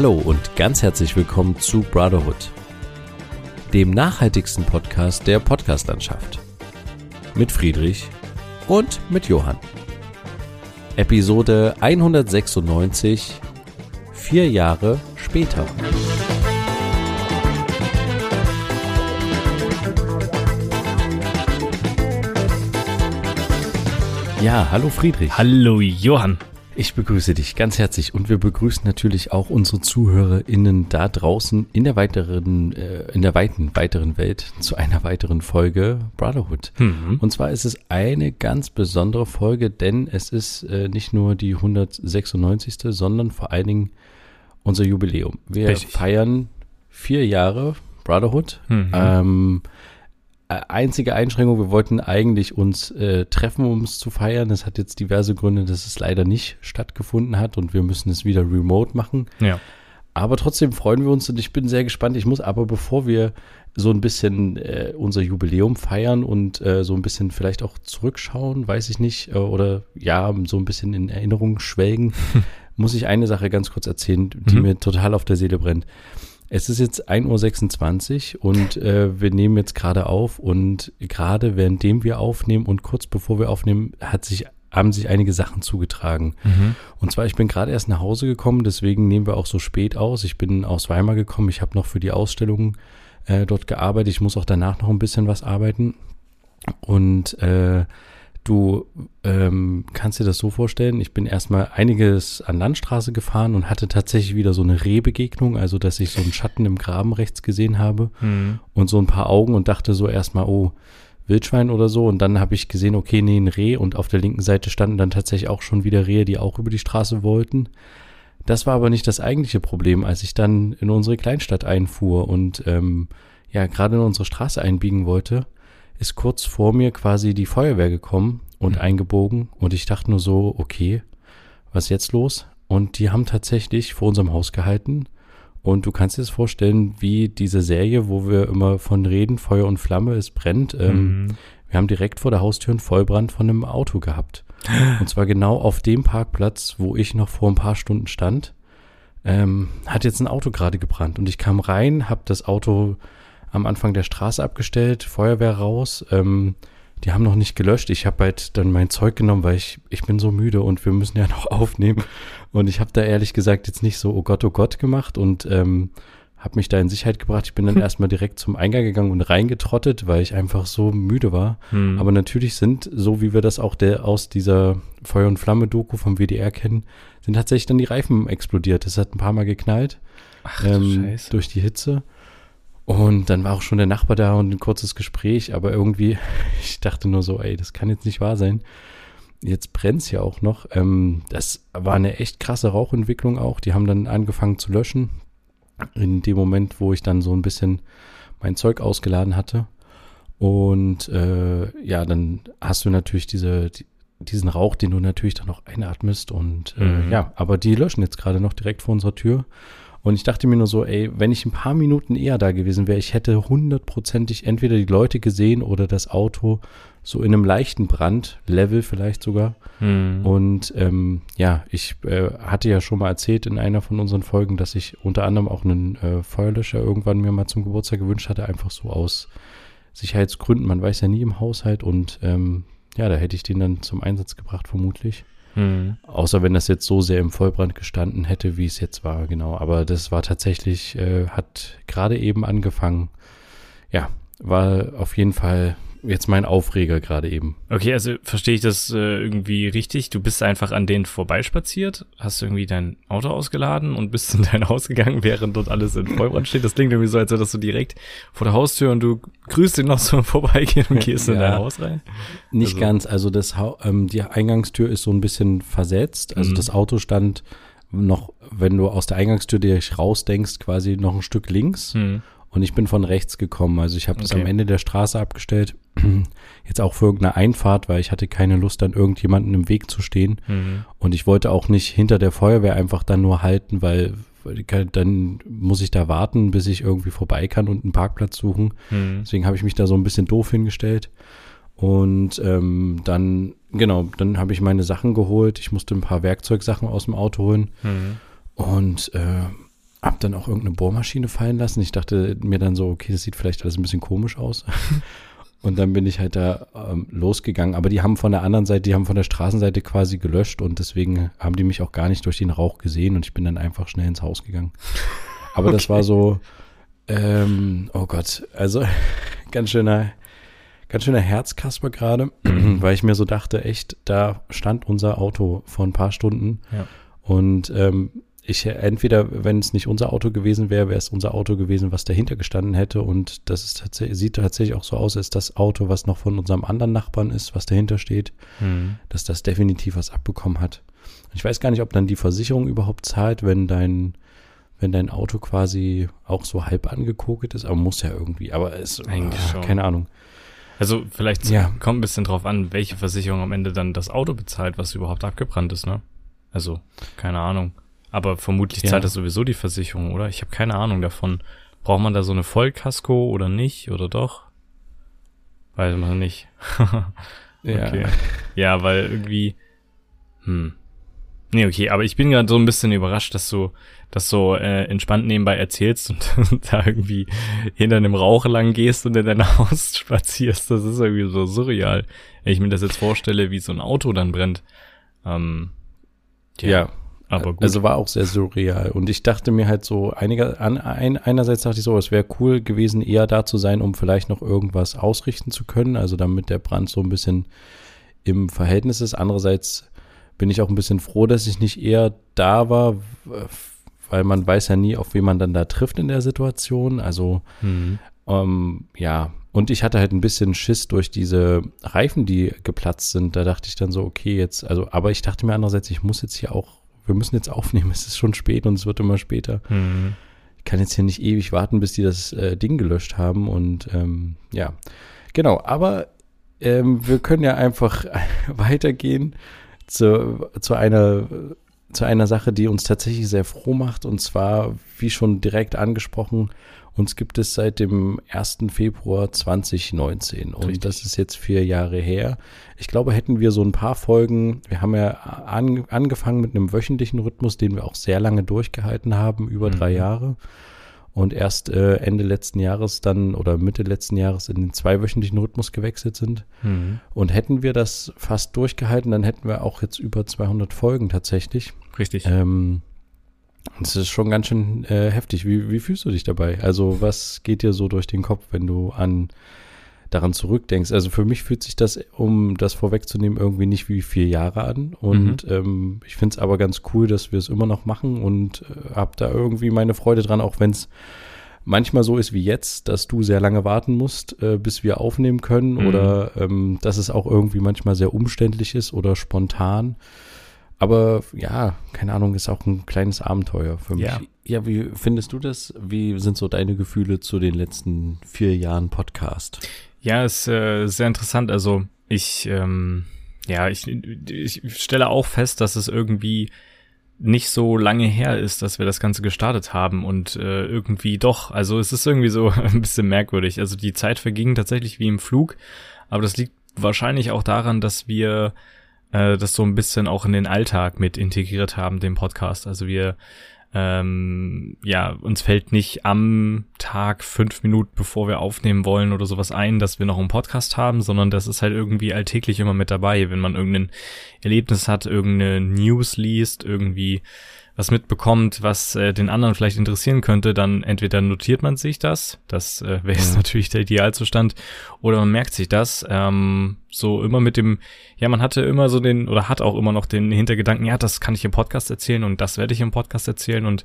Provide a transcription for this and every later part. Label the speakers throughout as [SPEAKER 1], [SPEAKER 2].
[SPEAKER 1] Hallo und ganz herzlich willkommen zu Brotherhood, dem nachhaltigsten Podcast der Podcastlandschaft. Mit Friedrich und mit Johann. Episode 196, vier Jahre später. Ja, hallo Friedrich.
[SPEAKER 2] Hallo Johann.
[SPEAKER 1] Ich begrüße dich ganz herzlich und wir begrüßen natürlich auch unsere ZuhörerInnen da draußen in der weiteren, äh, in der weiten, weiteren Welt zu einer weiteren Folge Brotherhood. Mhm. Und zwar ist es eine ganz besondere Folge, denn es ist äh, nicht nur die 196. sondern vor allen Dingen unser Jubiläum. Wir Richtig. feiern vier Jahre Brotherhood. Mhm. Ähm, äh, einzige Einschränkung, wir wollten eigentlich uns äh, treffen, um es zu feiern. Das hat jetzt diverse Gründe, dass es leider nicht stattgefunden hat und wir müssen es wieder remote machen.
[SPEAKER 2] Ja.
[SPEAKER 1] Aber trotzdem freuen wir uns und ich bin sehr gespannt. Ich muss aber, bevor wir so ein bisschen äh, unser Jubiläum feiern und äh, so ein bisschen vielleicht auch zurückschauen, weiß ich nicht, äh, oder ja, so ein bisschen in Erinnerung schwelgen, muss ich eine Sache ganz kurz erzählen, die mhm. mir total auf der Seele brennt. Es ist jetzt 1.26 Uhr und äh, wir nehmen jetzt gerade auf und gerade währenddem wir aufnehmen und kurz bevor wir aufnehmen, hat sich, haben sich einige Sachen zugetragen. Mhm. Und zwar, ich bin gerade erst nach Hause gekommen, deswegen nehmen wir auch so spät aus. Ich bin aus Weimar gekommen, ich habe noch für die Ausstellung äh, dort gearbeitet. Ich muss auch danach noch ein bisschen was arbeiten. Und äh, Du ähm, kannst dir das so vorstellen, ich bin erstmal einiges an Landstraße gefahren und hatte tatsächlich wieder so eine Rehbegegnung, also dass ich so einen Schatten im Graben rechts gesehen habe mhm. und so ein paar Augen und dachte so erstmal, oh, Wildschwein oder so. Und dann habe ich gesehen, okay, nee, ein Reh und auf der linken Seite standen dann tatsächlich auch schon wieder Rehe, die auch über die Straße wollten. Das war aber nicht das eigentliche Problem, als ich dann in unsere Kleinstadt einfuhr und ähm, ja, gerade in unsere Straße einbiegen wollte ist kurz vor mir quasi die Feuerwehr gekommen und mhm. eingebogen und ich dachte nur so, okay, was ist jetzt los? Und die haben tatsächlich vor unserem Haus gehalten und du kannst dir das vorstellen, wie diese Serie, wo wir immer von reden, Feuer und Flamme, es brennt. Ähm, mhm. Wir haben direkt vor der Haustür einen Vollbrand von einem Auto gehabt. Und zwar genau auf dem Parkplatz, wo ich noch vor ein paar Stunden stand, ähm, hat jetzt ein Auto gerade gebrannt. Und ich kam rein, habe das Auto am Anfang der Straße abgestellt, Feuerwehr raus. Ähm, die haben noch nicht gelöscht. Ich habe halt dann mein Zeug genommen, weil ich, ich bin so müde und wir müssen ja noch aufnehmen. Und ich habe da ehrlich gesagt jetzt nicht so, oh Gott, oh Gott gemacht und ähm, habe mich da in Sicherheit gebracht. Ich bin dann hm. erstmal direkt zum Eingang gegangen und reingetrottet, weil ich einfach so müde war. Hm. Aber natürlich sind, so wie wir das auch der, aus dieser Feuer- und Flamme-Doku vom WDR kennen, sind tatsächlich dann die Reifen explodiert. Das hat ein paar Mal geknallt. Ach, ähm, durch die Hitze. Und dann war auch schon der Nachbar da und ein kurzes Gespräch, aber irgendwie, ich dachte nur so, ey, das kann jetzt nicht wahr sein. Jetzt brennt's ja auch noch. Ähm, das war eine echt krasse Rauchentwicklung auch. Die haben dann angefangen zu löschen. In dem Moment, wo ich dann so ein bisschen mein Zeug ausgeladen hatte. Und äh, ja, dann hast du natürlich diese, die, diesen Rauch, den du natürlich dann noch einatmest. Und äh, mhm. ja, aber die löschen jetzt gerade noch direkt vor unserer Tür. Und ich dachte mir nur so, ey, wenn ich ein paar Minuten eher da gewesen wäre, ich hätte hundertprozentig entweder die Leute gesehen oder das Auto so in einem leichten Brandlevel vielleicht sogar. Hm. Und ähm, ja, ich äh, hatte ja schon mal erzählt in einer von unseren Folgen, dass ich unter anderem auch einen äh, Feuerlöscher irgendwann mir mal zum Geburtstag gewünscht hatte, einfach so aus Sicherheitsgründen. Man weiß ja nie im Haushalt und ähm, ja, da hätte ich den dann zum Einsatz gebracht, vermutlich. Mhm. Außer wenn das jetzt so sehr im Vollbrand gestanden hätte, wie es jetzt war, genau. Aber das war tatsächlich, äh, hat gerade eben angefangen. Ja, war auf jeden Fall jetzt mein Aufreger gerade eben.
[SPEAKER 2] Okay, also verstehe ich das äh, irgendwie richtig? Du bist einfach an denen vorbeispaziert, hast irgendwie dein Auto ausgeladen und bist in dein Haus gegangen, während dort alles in Vollbrand steht. Das klingt irgendwie so, als das so direkt vor der Haustür und du grüßt ihn noch so Vorbeigehen und gehst ja, in dein Haus rein.
[SPEAKER 1] Nicht also. ganz, also das ähm, die Eingangstür ist so ein bisschen versetzt. Also mhm. das Auto stand noch, wenn du aus der Eingangstür dich rausdenkst, quasi noch ein Stück links. Mhm. Und ich bin von rechts gekommen. Also ich habe okay. das am Ende der Straße abgestellt. Jetzt auch für irgendeine Einfahrt, weil ich hatte keine Lust, dann irgendjemanden im Weg zu stehen. Mhm. Und ich wollte auch nicht hinter der Feuerwehr einfach dann nur halten, weil dann muss ich da warten, bis ich irgendwie vorbei kann und einen Parkplatz suchen. Mhm. Deswegen habe ich mich da so ein bisschen doof hingestellt. Und ähm, dann, genau, dann habe ich meine Sachen geholt. Ich musste ein paar Werkzeugsachen aus dem Auto holen. Mhm. Und äh, hab dann auch irgendeine Bohrmaschine fallen lassen. Ich dachte mir dann so, okay, das sieht vielleicht alles ein bisschen komisch aus. Und dann bin ich halt da ähm, losgegangen. Aber die haben von der anderen Seite, die haben von der Straßenseite quasi gelöscht und deswegen haben die mich auch gar nicht durch den Rauch gesehen und ich bin dann einfach schnell ins Haus gegangen. Aber okay. das war so, ähm, oh Gott, also ganz schöner, ganz schöner Herzkasper gerade, weil ich mir so dachte, echt, da stand unser Auto vor ein paar Stunden ja. und ähm, ich entweder, wenn es nicht unser Auto gewesen wäre, wäre es unser Auto gewesen, was dahinter gestanden hätte. Und das ist tatsächlich, sieht tatsächlich auch so aus, als das Auto, was noch von unserem anderen Nachbarn ist, was dahinter steht, mhm. dass das definitiv was abbekommen hat. Ich weiß gar nicht, ob dann die Versicherung überhaupt zahlt, wenn dein, wenn dein Auto quasi auch so halb angekokelt ist, aber muss ja irgendwie, aber es, Eigentlich ah, schon. keine Ahnung.
[SPEAKER 2] Also vielleicht ja. kommt ein bisschen drauf an, welche Versicherung am Ende dann das Auto bezahlt, was überhaupt abgebrannt ist, ne? Also, keine Ahnung. Aber vermutlich ja. zahlt das sowieso die Versicherung, oder? Ich habe keine Ahnung davon. Braucht man da so eine Vollkasko oder nicht? Oder doch? Weiß man nicht. okay. Ja. ja, weil irgendwie. Hm. Nee, okay, aber ich bin gerade so ein bisschen überrascht, dass du das so äh, entspannt nebenbei erzählst und, und da irgendwie hinter einem Rauch lang gehst und in dein Haus spazierst. Das ist irgendwie so surreal. Wenn ich mir das jetzt vorstelle, wie so ein Auto dann brennt. Ähm,
[SPEAKER 1] ja. ja. Aber gut. Also war auch sehr surreal. Und ich dachte mir halt so, einiger, an, ein, einerseits dachte ich so, es wäre cool gewesen, eher da zu sein, um vielleicht noch irgendwas ausrichten zu können. Also damit der Brand so ein bisschen im Verhältnis ist. Andererseits bin ich auch ein bisschen froh, dass ich nicht eher da war, weil man weiß ja nie, auf wen man dann da trifft in der Situation. Also mhm. ähm, ja, und ich hatte halt ein bisschen Schiss durch diese Reifen, die geplatzt sind. Da dachte ich dann so, okay, jetzt, also, aber ich dachte mir andererseits, ich muss jetzt hier auch wir müssen jetzt aufnehmen, es ist schon spät und es wird immer später. Mhm. Ich kann jetzt hier nicht ewig warten, bis die das äh, Ding gelöscht haben und ähm, ja, genau, aber ähm, wir können ja einfach weitergehen zu, zu einer zu einer Sache, die uns tatsächlich sehr froh macht und zwar, wie schon direkt angesprochen, uns gibt es seit dem 1. Februar 2019 und Richtig. das ist jetzt vier Jahre her. Ich glaube, hätten wir so ein paar Folgen, wir haben ja an, angefangen mit einem wöchentlichen Rhythmus, den wir auch sehr lange durchgehalten haben, über mhm. drei Jahre. Und erst äh, Ende letzten Jahres dann oder Mitte letzten Jahres in den zweiwöchentlichen Rhythmus gewechselt sind. Mhm. Und hätten wir das fast durchgehalten, dann hätten wir auch jetzt über 200 Folgen tatsächlich.
[SPEAKER 2] Richtig.
[SPEAKER 1] Ähm, das ist schon ganz schön äh, heftig. Wie, wie fühlst du dich dabei? Also, was geht dir so durch den Kopf, wenn du an daran zurückdenkst? Also für mich fühlt sich das, um das vorwegzunehmen, irgendwie nicht wie vier Jahre an. Und mhm. ähm, ich finde es aber ganz cool, dass wir es immer noch machen und äh, habe da irgendwie meine Freude dran, auch wenn es manchmal so ist wie jetzt, dass du sehr lange warten musst, äh, bis wir aufnehmen können mhm. oder ähm, dass es auch irgendwie manchmal sehr umständlich ist oder spontan. Aber ja, keine Ahnung, ist auch ein kleines Abenteuer für mich. Ja. ja, wie findest du das? Wie sind so deine Gefühle zu den letzten vier Jahren Podcast?
[SPEAKER 2] Ja, ist äh, sehr interessant. Also ich, ähm, ja, ich, ich stelle auch fest, dass es irgendwie nicht so lange her ist, dass wir das Ganze gestartet haben und äh, irgendwie doch, also es ist irgendwie so ein bisschen merkwürdig. Also die Zeit verging tatsächlich wie im Flug, aber das liegt wahrscheinlich auch daran, dass wir äh, das so ein bisschen auch in den Alltag mit integriert haben, den Podcast. Also wir ähm, ja, uns fällt nicht am Tag fünf Minuten, bevor wir aufnehmen wollen oder sowas ein, dass wir noch einen Podcast haben, sondern das ist halt irgendwie alltäglich immer mit dabei, wenn man irgendein Erlebnis hat, irgendeine News liest, irgendwie was mitbekommt, was äh, den anderen vielleicht interessieren könnte, dann entweder notiert man sich das, das äh, wäre jetzt natürlich der Idealzustand, oder man merkt sich das, ähm, so immer mit dem, ja, man hatte immer so den, oder hat auch immer noch den Hintergedanken, ja, das kann ich im Podcast erzählen und das werde ich im Podcast erzählen und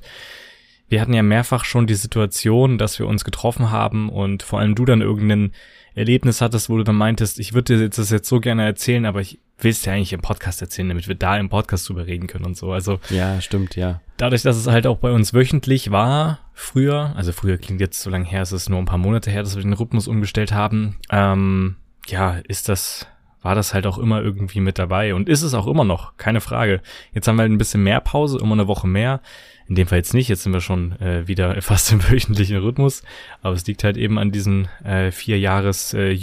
[SPEAKER 2] wir hatten ja mehrfach schon die Situation, dass wir uns getroffen haben und vor allem du dann irgendeinen Erlebnis hattest, wo du dann meintest, ich würde dir das jetzt so gerne erzählen, aber ich will es dir eigentlich im Podcast erzählen, damit wir da im Podcast drüber reden können und so. Also
[SPEAKER 1] ja, stimmt, ja.
[SPEAKER 2] Dadurch, dass es halt auch bei uns wöchentlich war, früher, also früher klingt jetzt so lange her, es ist nur ein paar Monate her, dass wir den Rhythmus umgestellt haben. Ähm, ja, ist das war das halt auch immer irgendwie mit dabei und ist es auch immer noch, keine Frage. Jetzt haben wir halt ein bisschen mehr Pause, immer eine Woche mehr. In dem Fall jetzt nicht, jetzt sind wir schon äh, wieder fast im wöchentlichen Rhythmus, aber es liegt halt eben an diesem äh, vier Jahres äh.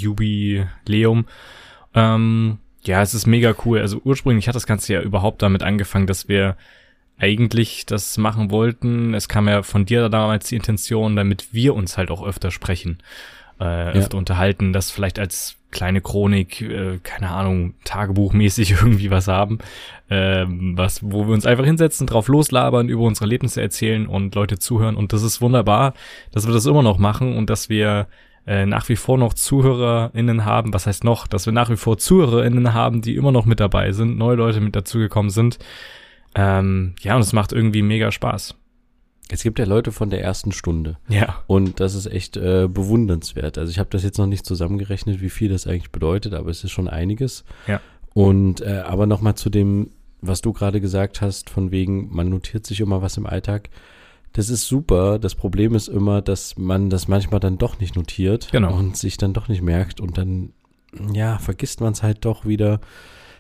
[SPEAKER 2] Ähm, ja, es ist mega cool. Also ursprünglich hat das Ganze ja überhaupt damit angefangen, dass wir eigentlich das machen wollten. Es kam ja von dir damals die Intention, damit wir uns halt auch öfter sprechen, äh, öfter unterhalten, das vielleicht als kleine Chronik, äh, keine Ahnung, Tagebuchmäßig irgendwie was haben, äh, was, wo wir uns einfach hinsetzen, drauf loslabern, über unsere Erlebnisse erzählen und Leute zuhören. Und das ist wunderbar, dass wir das immer noch machen und dass wir äh, nach wie vor noch ZuhörerInnen haben, was heißt noch, dass wir nach wie vor ZuhörerInnen haben, die immer noch mit dabei sind, neue Leute mit dazugekommen sind. Ähm, ja, und es macht irgendwie mega Spaß.
[SPEAKER 1] Es gibt ja Leute von der ersten Stunde.
[SPEAKER 2] Ja.
[SPEAKER 1] Und das ist echt äh, bewundernswert. Also ich habe das jetzt noch nicht zusammengerechnet, wie viel das eigentlich bedeutet, aber es ist schon einiges.
[SPEAKER 2] Ja.
[SPEAKER 1] Und äh, aber nochmal zu dem, was du gerade gesagt hast, von wegen, man notiert sich immer was im Alltag. Das ist super. Das Problem ist immer, dass man das manchmal dann doch nicht notiert
[SPEAKER 2] Genau.
[SPEAKER 1] und sich dann doch nicht merkt und dann, ja, vergisst man es halt doch wieder.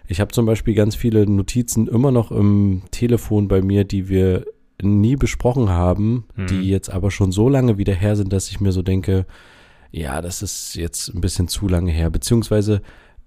[SPEAKER 1] Ich habe zum Beispiel ganz viele Notizen immer noch im Telefon bei mir, die wir nie besprochen haben,
[SPEAKER 2] Mhm.
[SPEAKER 1] die jetzt aber schon so lange wieder her sind, dass ich mir so denke, ja, das ist jetzt ein bisschen zu lange her. Beziehungsweise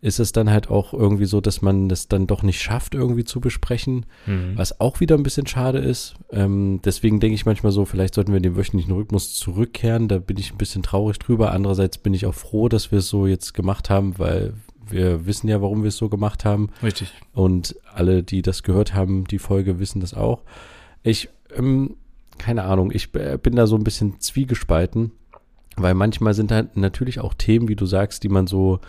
[SPEAKER 1] ist es dann halt auch irgendwie so, dass man das dann doch nicht schafft, irgendwie zu besprechen,
[SPEAKER 2] Mhm.
[SPEAKER 1] was auch wieder ein bisschen schade ist. Ähm, deswegen denke ich manchmal so, vielleicht sollten wir in den wöchentlichen Rhythmus zurückkehren. Da bin ich ein bisschen traurig drüber. Andererseits bin ich auch froh, dass wir es so jetzt gemacht haben, weil wir wissen ja, warum wir es so gemacht haben.
[SPEAKER 2] Richtig.
[SPEAKER 1] Und alle, die das gehört haben, die Folge, wissen das auch. Ich, ähm, keine Ahnung, ich bin da so ein bisschen zwiegespalten, weil manchmal sind halt natürlich auch Themen, wie du sagst, die man so,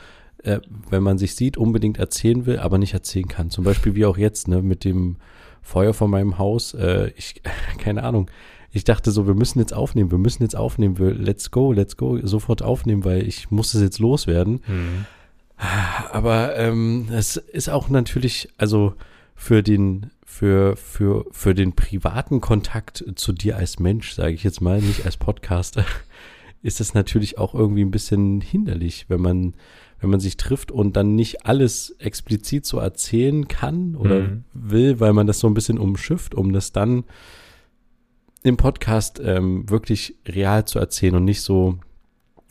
[SPEAKER 1] äh, wenn man sich sieht, unbedingt erzählen will, aber nicht erzählen kann. Zum Beispiel wie auch jetzt, ne, mit dem Feuer vor meinem Haus. Äh, ich, keine Ahnung. Ich dachte so, wir müssen jetzt aufnehmen, wir müssen jetzt aufnehmen, wir, let's go, let's go, sofort aufnehmen, weil ich muss es jetzt loswerden.
[SPEAKER 2] Mhm.
[SPEAKER 1] Aber ähm, es ist auch natürlich, also für den, für, für, für den privaten Kontakt zu dir als Mensch, sage ich jetzt mal, nicht als Podcaster, ist es natürlich auch irgendwie ein bisschen hinderlich, wenn man, wenn man sich trifft und dann nicht alles explizit so erzählen kann oder
[SPEAKER 2] Mhm.
[SPEAKER 1] will, weil man das so ein bisschen umschifft, um das dann im Podcast ähm, wirklich real zu erzählen und nicht so.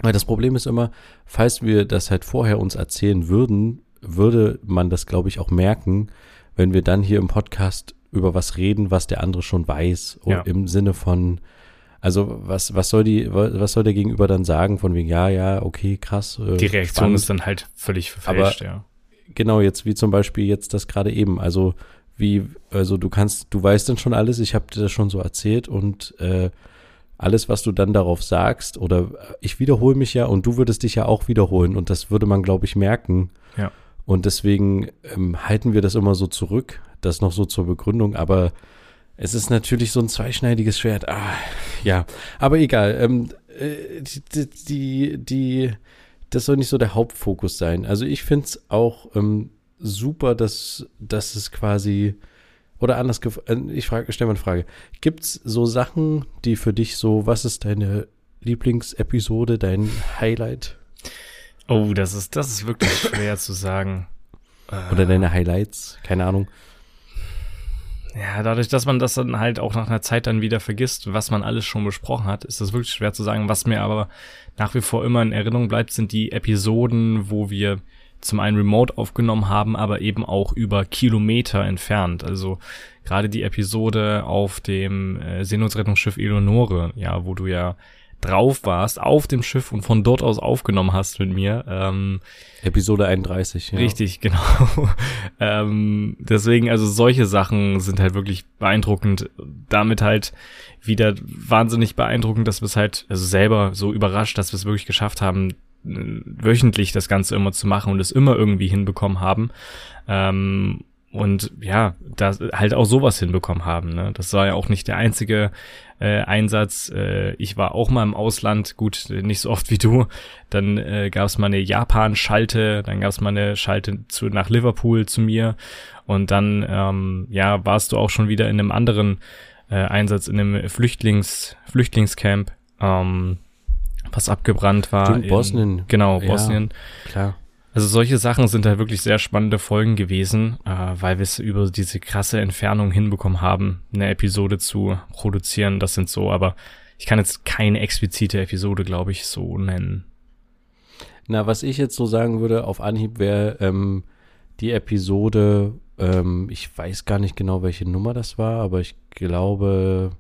[SPEAKER 1] Weil das Problem ist immer, falls wir das halt vorher uns erzählen würden, würde man das, glaube ich, auch merken, wenn wir dann hier im Podcast über was reden, was der andere schon weiß.
[SPEAKER 2] Ja.
[SPEAKER 1] Im Sinne von, also was, was soll die, was soll der Gegenüber dann sagen von wegen, ja, ja, okay, krass. äh,
[SPEAKER 2] Die Reaktion
[SPEAKER 1] spannend.
[SPEAKER 2] ist dann halt völlig verfälscht, ja.
[SPEAKER 1] Genau, jetzt wie zum Beispiel jetzt das gerade eben. Also wie, also du kannst, du weißt dann schon alles, ich habe dir das schon so erzählt und äh, alles, was du dann darauf sagst, oder ich wiederhole mich ja und du würdest dich ja auch wiederholen und das würde man, glaube ich, merken.
[SPEAKER 2] Ja.
[SPEAKER 1] Und deswegen ähm, halten wir das immer so zurück, das noch so zur Begründung, aber es ist natürlich so ein zweischneidiges Schwert. Ah, ja, aber egal. Ähm, äh, die, die, die, das soll nicht so der Hauptfokus sein. Also ich finde es auch ähm, super, dass, dass es quasi oder anders, äh, ich frage, stelle mal eine Frage. Gibt es so Sachen, die für dich so, was ist deine Lieblingsepisode, dein Highlight
[SPEAKER 2] Oh, das ist, das ist wirklich schwer zu sagen.
[SPEAKER 1] oder deine Highlights? Keine Ahnung.
[SPEAKER 2] Ja, dadurch, dass man das dann halt auch nach einer Zeit dann wieder vergisst, was man alles schon besprochen hat, ist das wirklich schwer zu sagen. Was mir aber nach wie vor immer in Erinnerung bleibt, sind die Episoden, wo wir zum einen remote aufgenommen haben, aber eben auch über Kilometer entfernt. Also gerade die Episode auf dem äh, Seenotrettungsschiff Eleonore, ja, wo du ja drauf warst auf dem Schiff und von dort aus aufgenommen hast mit mir. Ähm,
[SPEAKER 1] Episode 31. Ja.
[SPEAKER 2] Richtig, genau. ähm, deswegen, also solche Sachen sind halt wirklich beeindruckend. Damit halt wieder wahnsinnig beeindruckend, dass wir es halt, also selber so überrascht, dass wir es wirklich geschafft haben, äh, wöchentlich das Ganze immer zu machen und es immer irgendwie hinbekommen haben. Ähm, und ja, da halt auch sowas hinbekommen haben. Ne? Das war ja auch nicht der einzige äh, Einsatz. Äh, ich war auch mal im Ausland, gut, nicht so oft wie du. Dann äh, gab es mal eine Japan-Schalte, dann gab es mal eine Schalte zu, nach Liverpool zu mir. Und dann, ähm, ja, warst du auch schon wieder in einem anderen äh, Einsatz, in einem Flüchtlings, Flüchtlingscamp, ähm, was abgebrannt war.
[SPEAKER 1] Stimmt,
[SPEAKER 2] in-
[SPEAKER 1] Bosnien.
[SPEAKER 2] Genau,
[SPEAKER 1] Ja.
[SPEAKER 2] Bosnien.
[SPEAKER 1] Klar.
[SPEAKER 2] Also solche Sachen sind halt wirklich sehr spannende Folgen gewesen, äh, weil wir es über diese krasse Entfernung hinbekommen haben, eine Episode zu produzieren. Das sind so, aber ich kann jetzt keine explizite Episode, glaube ich, so nennen.
[SPEAKER 1] Na, was ich jetzt so sagen würde auf Anhieb wäre ähm, die Episode, ähm, ich weiß gar nicht genau, welche Nummer das war, aber ich glaube,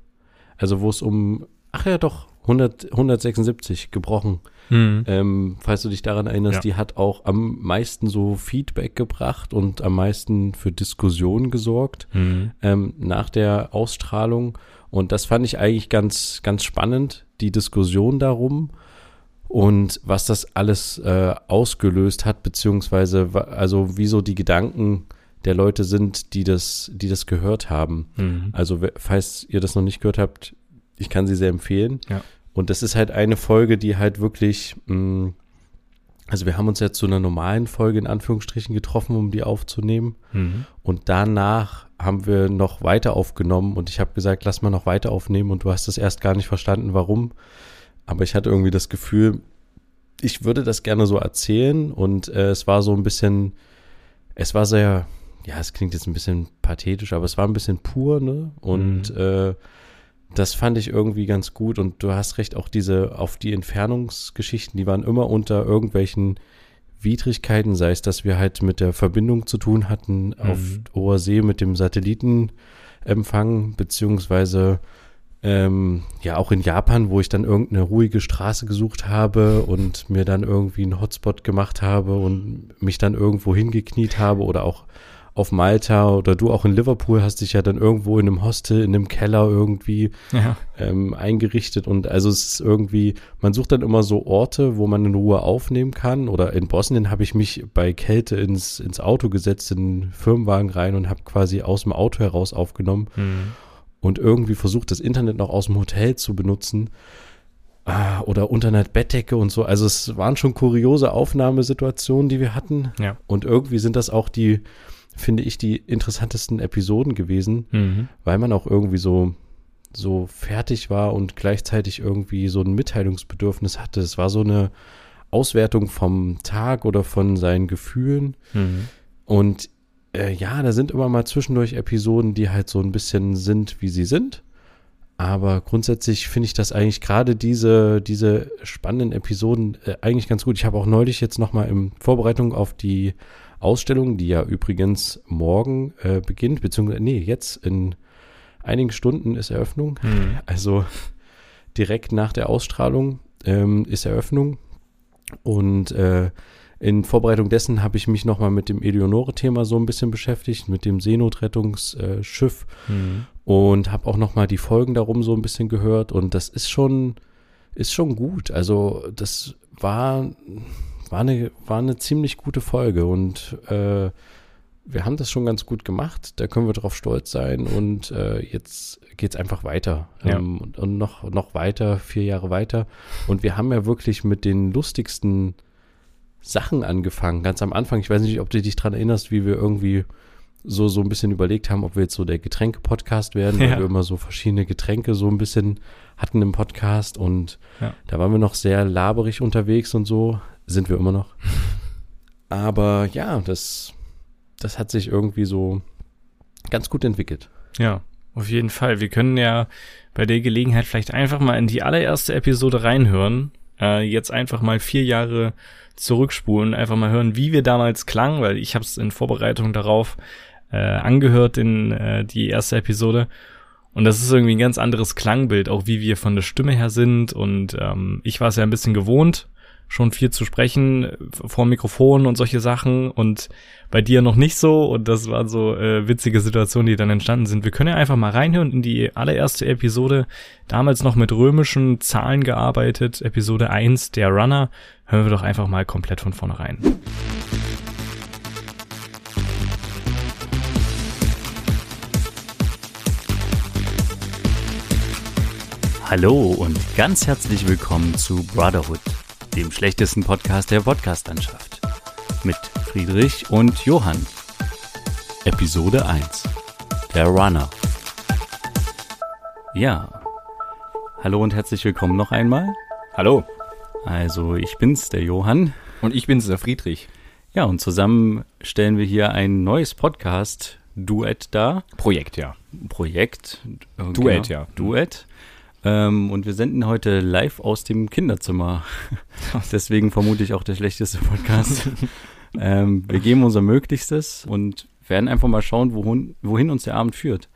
[SPEAKER 1] also wo es um, ach ja doch, 100, 176 gebrochen.
[SPEAKER 2] Mhm.
[SPEAKER 1] Ähm, falls du dich daran erinnerst,
[SPEAKER 2] Ja.
[SPEAKER 1] die hat auch am meisten so Feedback gebracht und am meisten für Diskussionen gesorgt
[SPEAKER 2] Mhm.
[SPEAKER 1] ähm, nach der Ausstrahlung. Und das fand ich eigentlich ganz, ganz spannend, die Diskussion darum und was das alles äh, ausgelöst hat, beziehungsweise also wieso die Gedanken der Leute sind, die das, die das gehört haben.
[SPEAKER 2] Mhm.
[SPEAKER 1] Also falls ihr das noch nicht gehört habt, ich kann sie sehr empfehlen.
[SPEAKER 2] Ja.
[SPEAKER 1] Und das ist halt eine Folge, die halt wirklich, mh, also wir haben uns jetzt zu einer normalen Folge in Anführungsstrichen getroffen, um die aufzunehmen.
[SPEAKER 2] Mhm.
[SPEAKER 1] Und danach haben wir noch weiter aufgenommen und ich habe gesagt, lass mal noch weiter aufnehmen und du hast es erst gar nicht verstanden, warum. Aber ich hatte irgendwie das Gefühl, ich würde das gerne so erzählen und äh, es war so ein bisschen, es war sehr, ja, es klingt jetzt ein bisschen pathetisch, aber es war ein bisschen pur, ne? Und äh, das fand ich irgendwie ganz gut und du hast recht, auch diese, auf die Entfernungsgeschichten, die waren immer unter irgendwelchen Widrigkeiten, sei es, dass wir halt mit der Verbindung zu tun hatten auf hoher See mit dem Satellitenempfang, beziehungsweise ähm, ja auch in Japan, wo ich dann irgendeine ruhige Straße gesucht habe und mir dann irgendwie einen Hotspot gemacht habe und mich dann irgendwo hingekniet habe oder auch auf Malta oder du auch in Liverpool hast dich ja dann irgendwo in einem Hostel, in einem Keller irgendwie
[SPEAKER 2] Ja.
[SPEAKER 1] ähm, eingerichtet und also es ist irgendwie, man sucht dann immer so Orte, wo man in Ruhe aufnehmen kann oder in Bosnien habe ich mich bei Kälte ins, ins Auto gesetzt, in den Firmenwagen rein und habe quasi aus dem Auto heraus aufgenommen
[SPEAKER 2] Mhm.
[SPEAKER 1] und irgendwie versucht, das Internet noch aus dem Hotel zu benutzen ah, oder unter einer Bettdecke und so. Also es waren schon kuriose Aufnahmesituationen, die wir hatten
[SPEAKER 2] Ja.
[SPEAKER 1] und irgendwie sind das auch die, finde ich, die interessantesten Episoden gewesen,
[SPEAKER 2] Mhm.
[SPEAKER 1] weil man auch irgendwie so so fertig war und gleichzeitig irgendwie so ein Mitteilungsbedürfnis hatte. Es war so eine Auswertung vom Tag oder von seinen Gefühlen.
[SPEAKER 2] Mhm.
[SPEAKER 1] Und äh, ja, da sind immer mal zwischendurch Episoden, die halt so ein bisschen sind, wie sie sind. Aber grundsätzlich finde ich das eigentlich gerade diese, diese spannenden Episoden äh, eigentlich ganz gut. Ich habe auch neulich jetzt nochmal in Vorbereitung auf die Ausstellung, die ja übrigens morgen äh, beginnt, beziehungsweise, nee, jetzt in einigen Stunden ist Eröffnung.
[SPEAKER 2] Mhm.
[SPEAKER 1] Also direkt nach der Ausstrahlung ähm, ist Eröffnung. Und äh, in Vorbereitung dessen habe ich mich nochmal mit dem Eleonore-Thema so ein bisschen beschäftigt, mit dem Seenotrettungsschiff
[SPEAKER 2] Mhm.
[SPEAKER 1] und habe auch nochmal die Folgen darum so ein bisschen gehört. Und das ist schon, ist schon gut. Also das war, war, eine, war eine ziemlich gute Folge und äh, wir haben das schon ganz gut gemacht. Da können wir drauf stolz sein. Und äh, jetzt geht's einfach weiter.
[SPEAKER 2] Ja.
[SPEAKER 1] Ähm, und, und noch, noch weiter, vier Jahre weiter. Und wir haben ja wirklich mit den lustigsten Sachen angefangen. Ganz am Anfang. Ich weiß nicht, ob du dich dran erinnerst, wie wir irgendwie so, so ein bisschen überlegt haben, ob wir jetzt so der Getränke-Podcast werden, weil
[SPEAKER 2] Ja.
[SPEAKER 1] wir immer so verschiedene Getränke so ein bisschen hatten im Podcast. Und
[SPEAKER 2] Ja.
[SPEAKER 1] da waren wir noch sehr laberig unterwegs und so. Sind wir immer noch. Aber ja, das, das hat sich irgendwie so ganz gut entwickelt.
[SPEAKER 2] Ja, auf jeden Fall. Wir können ja bei der Gelegenheit vielleicht einfach mal in die allererste Episode reinhören. Äh, jetzt einfach mal vier Jahre zurückspulen, einfach mal hören, wie wir damals klangen, weil ich habe es in Vorbereitung darauf äh, angehört in äh, die erste Episode. Und das ist irgendwie ein ganz anderes Klangbild, auch wie wir von der Stimme her sind. Und ähm, ich war es ja ein bisschen gewohnt, schon viel zu sprechen vor dem Mikrofon und solche Sachen. Und bei dir noch nicht so. Und das waren so äh, witzige Situationen, die dann entstanden sind. Wir können ja einfach mal reinhören in die allererste Episode. Damals noch mit römischen Zahlen gearbeitet. Episode 1, der Runner. Hören wir doch einfach mal komplett von vorne rein.
[SPEAKER 3] Hallo und ganz herzlich willkommen zu Brotherhood, dem schlechtesten Podcast der Podcastlandschaft. Mit Friedrich und Johann. Episode 1. Der Runner. Ja. Hallo und herzlich willkommen noch einmal.
[SPEAKER 4] Hallo.
[SPEAKER 3] Also, ich bin's, der Johann.
[SPEAKER 4] Und ich bin's, der Friedrich.
[SPEAKER 3] Ja, und zusammen stellen wir hier ein neues Podcast-Duett dar.
[SPEAKER 4] Projekt, ja.
[SPEAKER 3] Projekt. Äh,
[SPEAKER 4] Duett, ja.
[SPEAKER 3] Duett. Ähm, und wir senden heute live aus dem Kinderzimmer. Deswegen vermute ich auch der schlechteste Podcast. ähm, wir geben unser Möglichstes und werden einfach mal schauen, wohin, wohin uns der Abend führt,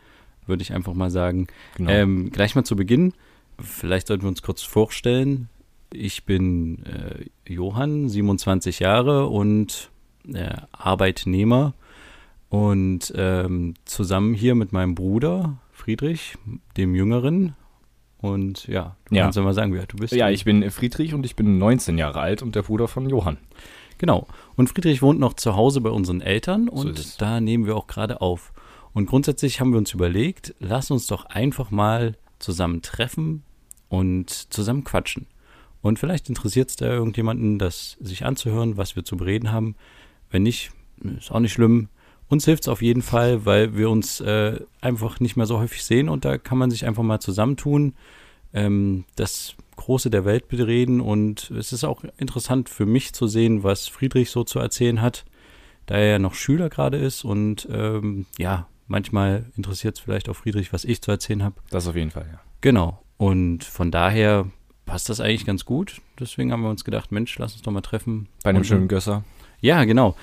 [SPEAKER 3] würde ich einfach mal sagen.
[SPEAKER 4] Genau.
[SPEAKER 3] Ähm, gleich mal zu Beginn, vielleicht sollten wir uns kurz vorstellen. Ich bin äh, Johann, 27 Jahre und äh, Arbeitnehmer und ähm, zusammen hier mit meinem Bruder Friedrich, dem Jüngeren. Und ja, du
[SPEAKER 4] Ja.
[SPEAKER 3] kannst ja mal sagen, wer du bist.
[SPEAKER 4] ja, ich bin Friedrich und ich bin 19 Jahre alt und der Bruder von Johann.
[SPEAKER 3] Genau. Und Friedrich wohnt noch zu Hause bei unseren Eltern
[SPEAKER 4] So
[SPEAKER 3] und
[SPEAKER 4] es.
[SPEAKER 3] da nehmen wir auch gerade auf. Und grundsätzlich haben wir uns überlegt, lass uns doch einfach mal zusammen treffen und zusammen quatschen. Und vielleicht interessiert es da irgendjemanden, das sich anzuhören, was wir zu bereden haben. Wenn nicht, ist auch nicht schlimm. Uns hilft es auf jeden Fall, weil wir uns äh, einfach nicht mehr so häufig sehen und da kann man sich einfach mal zusammentun, ähm, das Große der Welt bereden und es ist auch interessant für mich zu sehen, was Friedrich so zu erzählen hat, da er ja noch Schüler gerade ist und ähm, ja, manchmal interessiert es vielleicht auch Friedrich, was ich zu erzählen habe.
[SPEAKER 4] Das auf jeden Fall, ja.
[SPEAKER 3] Genau. Und von daher passt das eigentlich ganz gut. Deswegen haben wir uns gedacht, Mensch, lass uns doch mal treffen.
[SPEAKER 4] Bei einem schönen Gösser.
[SPEAKER 3] Ja, genau.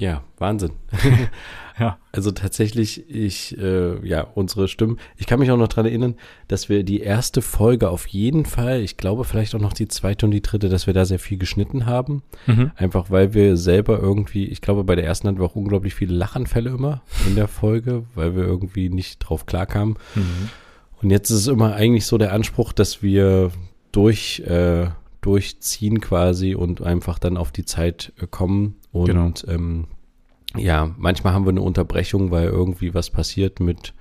[SPEAKER 1] Ja, Wahnsinn.
[SPEAKER 2] Ja.
[SPEAKER 1] Also tatsächlich, ich, äh, ja, unsere Stimmen. Ich kann mich auch noch dran erinnern, dass wir die erste Folge auf jeden Fall, ich glaube vielleicht auch noch die zweite und die dritte, dass wir da sehr viel geschnitten haben.
[SPEAKER 2] Mhm.
[SPEAKER 1] Einfach weil wir selber irgendwie, ich glaube bei der ersten hatten wir auch unglaublich viele Lachanfälle immer in der Folge, weil wir irgendwie nicht drauf klarkamen.
[SPEAKER 2] Mhm.
[SPEAKER 1] Und jetzt ist es immer eigentlich so der Anspruch, dass wir durch, äh, durchziehen quasi und einfach dann auf die Zeit äh, kommen. Und
[SPEAKER 2] Genau.
[SPEAKER 1] ähm, ja, manchmal haben wir eine Unterbrechung, weil irgendwie was passiert mit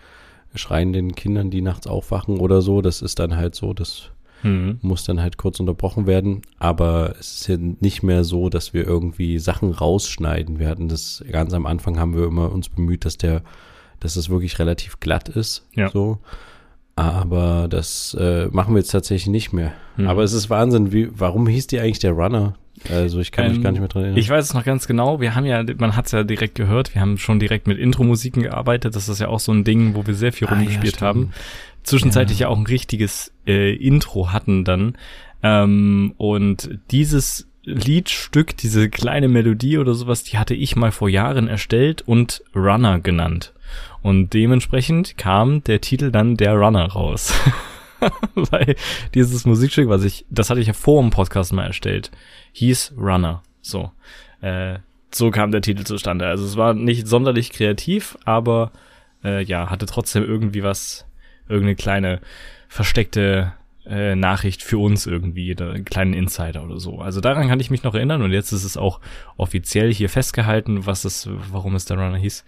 [SPEAKER 1] schreienden Kindern, die nachts aufwachen oder so. Das ist dann halt so, das
[SPEAKER 2] Mhm.
[SPEAKER 1] muss dann halt kurz unterbrochen werden. Aber es ist ja nicht mehr so, dass wir irgendwie Sachen rausschneiden. Wir hatten das ganz am Anfang haben wir immer uns bemüht, dass der, dass es wirklich relativ glatt ist.
[SPEAKER 2] Ja.
[SPEAKER 1] So. Aber das äh, machen wir jetzt tatsächlich nicht mehr.
[SPEAKER 2] Mhm.
[SPEAKER 1] Aber es ist Wahnsinn, wie, warum hieß die eigentlich der Runner? Also ich kann mich
[SPEAKER 2] Ähm,
[SPEAKER 1] gar nicht mehr dran erinnern.
[SPEAKER 2] Ich weiß es noch ganz genau. Wir haben ja, man hat es ja direkt gehört, wir haben schon direkt mit Intro-Musiken gearbeitet. Das ist ja auch so ein Ding, wo wir sehr viel
[SPEAKER 1] Ah, ja,
[SPEAKER 2] rumgespielt haben. Zwischenzeitlich ja. auch ein richtiges äh, Intro hatten dann. Ähm, und dieses Liedstück, diese kleine Melodie oder sowas, die hatte ich mal vor Jahren erstellt und Runner genannt. Und dementsprechend kam der Titel dann der Runner raus. Weil dieses Musikstück, was ich, das hatte ich ja vor dem Podcast mal erstellt, hieß Runner. So. Äh, so kam der Titel zustande. Also es war nicht sonderlich kreativ, aber äh, ja, hatte trotzdem irgendwie was, irgendeine kleine versteckte äh, Nachricht für uns irgendwie, einen kleinen Insider oder so. Also daran kann ich mich noch erinnern und jetzt ist es auch offiziell hier festgehalten, was es, warum es der Runner hieß.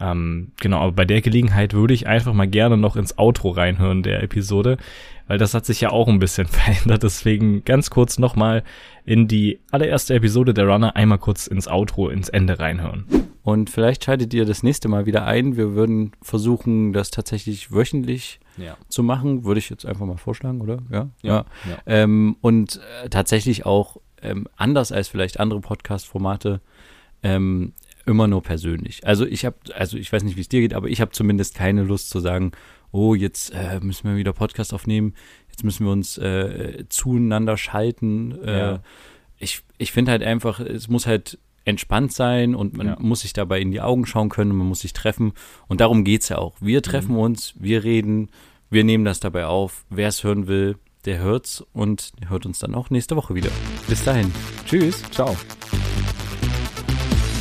[SPEAKER 2] Ähm, genau, aber bei der Gelegenheit würde ich einfach mal gerne noch ins Outro reinhören der Episode, weil das hat sich ja auch ein bisschen verändert. Deswegen ganz kurz nochmal in die allererste Episode der Runner einmal kurz ins Outro, ins Ende reinhören.
[SPEAKER 3] Und vielleicht schaltet ihr das nächste Mal wieder ein. Wir würden versuchen, das tatsächlich wöchentlich
[SPEAKER 4] Ja.
[SPEAKER 3] zu machen. Würde ich jetzt einfach mal vorschlagen, oder? Ja.
[SPEAKER 4] Ja.
[SPEAKER 3] Ähm, und äh, tatsächlich auch ähm, anders als vielleicht andere Podcast-Formate ähm, immer nur persönlich. Also ich habe, also ich weiß nicht, wie es dir geht, aber ich habe zumindest keine Lust zu sagen, oh, jetzt äh, müssen wir wieder Podcast aufnehmen, jetzt müssen wir uns äh, zueinander schalten. Äh,
[SPEAKER 4] Ja.
[SPEAKER 3] Ich, ich finde halt einfach, es muss halt entspannt sein und man
[SPEAKER 4] Ja.
[SPEAKER 3] muss sich dabei in die Augen schauen können, man muss sich treffen. Und darum geht's ja auch. Wir treffen uns, wir reden, wir nehmen das dabei auf. Wer es hören will, der hört's und hört uns dann auch nächste Woche wieder. Bis dahin. Tschüss.
[SPEAKER 4] Ciao.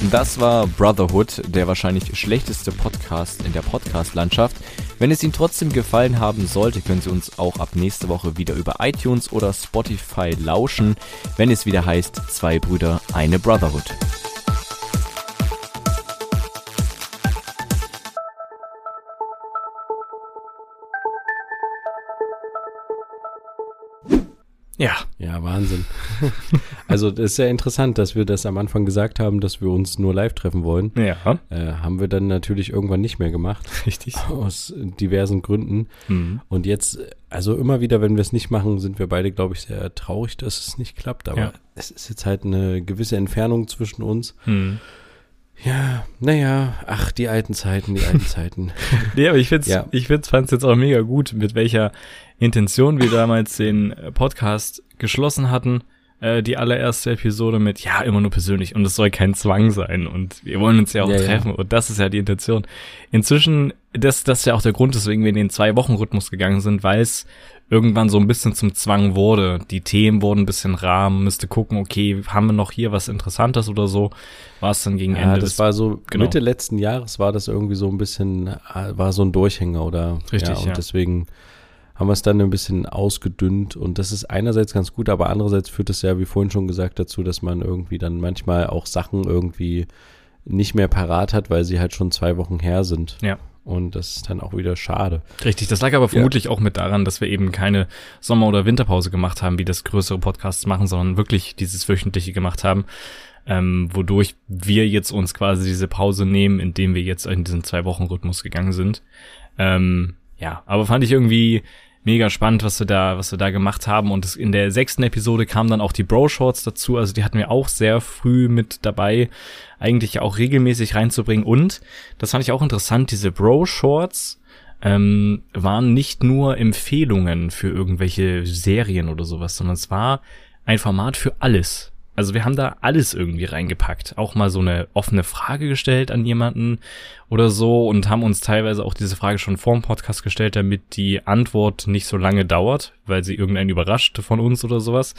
[SPEAKER 4] Das war Brotherhood, der wahrscheinlich schlechteste Podcast in der Podcast-Landschaft. Wenn es Ihnen trotzdem gefallen haben sollte, können Sie uns auch ab nächste Woche wieder über iTunes oder Spotify lauschen, wenn es wieder heißt Zwei Brüder, eine Brotherhood.
[SPEAKER 2] Ja,
[SPEAKER 1] Ja, Wahnsinn. also das ist ja interessant, dass wir das am Anfang gesagt haben, dass wir uns nur live treffen wollen.
[SPEAKER 2] ja,
[SPEAKER 1] Äh, haben wir dann natürlich irgendwann nicht mehr gemacht,
[SPEAKER 2] richtig.
[SPEAKER 1] aus diversen Gründen.
[SPEAKER 2] Mhm.
[SPEAKER 1] Und jetzt, also immer wieder, wenn wir es nicht machen, sind wir beide, glaube ich, sehr traurig, dass es nicht klappt. Aber
[SPEAKER 2] Ja.
[SPEAKER 1] es ist jetzt halt eine gewisse Entfernung zwischen uns.
[SPEAKER 2] Mhm.
[SPEAKER 1] Ja, naja, ach, die alten Zeiten, die alten Zeiten.
[SPEAKER 2] Nee, aber ich find's,
[SPEAKER 1] Ja.
[SPEAKER 2] ich find's, fand's jetzt auch mega gut, mit welcher Intention wir damals den äh, Podcast geschlossen hatten. äh, die allererste Episode mit, ja, immer nur persönlich und es soll kein Zwang sein und wir wollen uns ja auch
[SPEAKER 1] Ja, ja.
[SPEAKER 2] treffen und das ist ja die Intention. Inzwischen, das, das ist ja auch der Grund, weswegen wir in den Zwei-Wochen-Rhythmus gegangen sind, weil es irgendwann so ein bisschen zum Zwang wurde. Die Themen wurden ein bisschen rar, man müsste gucken, okay, haben wir noch hier was Interessantes oder so, war es dann gegen
[SPEAKER 1] Ja,
[SPEAKER 2] Ende
[SPEAKER 1] das
[SPEAKER 2] des
[SPEAKER 1] war so
[SPEAKER 2] genau.
[SPEAKER 1] Mitte letzten Jahres war das irgendwie so ein bisschen, äh, war so ein Durchhänger oder
[SPEAKER 2] Richtig,
[SPEAKER 1] ja, und
[SPEAKER 2] ja.
[SPEAKER 1] deswegen haben wir es dann ein bisschen ausgedünnt und das ist einerseits ganz gut, aber andererseits führt es ja, wie vorhin schon gesagt, dazu, dass man irgendwie dann manchmal auch Sachen irgendwie nicht mehr parat hat, weil sie halt schon zwei Wochen her sind.
[SPEAKER 2] Ja.
[SPEAKER 1] Und das ist dann auch wieder schade.
[SPEAKER 2] Richtig, das lag aber vermutlich auch mit daran, dass wir eben keine Sommer- oder Winterpause gemacht haben, wie das größere Podcasts machen, sondern wirklich dieses wöchentliche gemacht haben, ähm, wodurch wir jetzt uns quasi diese Pause nehmen, indem wir jetzt in diesen Zwei-Wochen-Rhythmus gegangen sind. Ähm, ja, aber fand ich irgendwie mega spannend, was wir da, was wir da gemacht haben. Und in der sechsten Episode kamen dann auch die Bro-Shorts dazu. Also die hatten wir auch sehr früh mit dabei, eigentlich auch regelmäßig reinzubringen. Und das fand ich auch interessant, diese Bro-Shorts ähm, waren nicht nur Empfehlungen für irgendwelche Serien oder sowas, sondern es war ein Format für alles. Also wir haben da alles irgendwie reingepackt. Auch mal so eine offene Frage gestellt an jemanden oder so und haben uns teilweise auch diese Frage schon vor dem Podcast gestellt, damit die Antwort nicht so lange dauert, weil sie irgendeinen überrascht von uns oder sowas.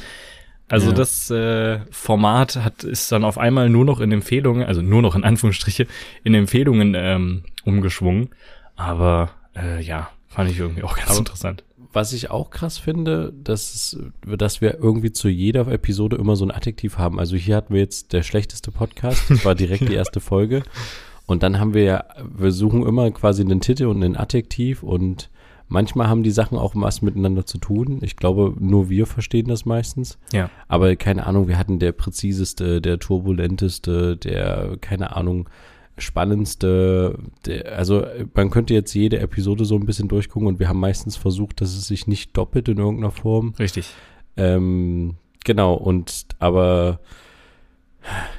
[SPEAKER 2] Also
[SPEAKER 1] Ja.
[SPEAKER 2] das äh, Format hat ist dann auf einmal nur noch in Empfehlungen, also nur noch in Anführungsstriche in Empfehlungen ähm, umgeschwungen. Aber äh, ja, fand ich irgendwie auch ganz
[SPEAKER 1] Aber-
[SPEAKER 2] interessant.
[SPEAKER 1] Was ich auch krass finde, dass, dass wir irgendwie zu jeder Episode immer so ein Adjektiv haben. Also hier hatten wir jetzt der schlechteste Podcast, das war direkt die erste Folge. Und dann haben wir ja, wir suchen immer quasi einen Titel und ein Adjektiv und manchmal haben die Sachen auch was miteinander zu tun. Ich glaube, nur wir verstehen das meistens.
[SPEAKER 2] Ja.
[SPEAKER 1] Aber keine Ahnung, wir hatten der präziseste, der turbulenteste, der, keine Ahnung, spannendste. Also man könnte jetzt jede Episode so ein bisschen durchgucken und wir haben meistens versucht, dass es sich nicht doppelt in irgendeiner Form.
[SPEAKER 2] Richtig.
[SPEAKER 1] Ähm, genau, und aber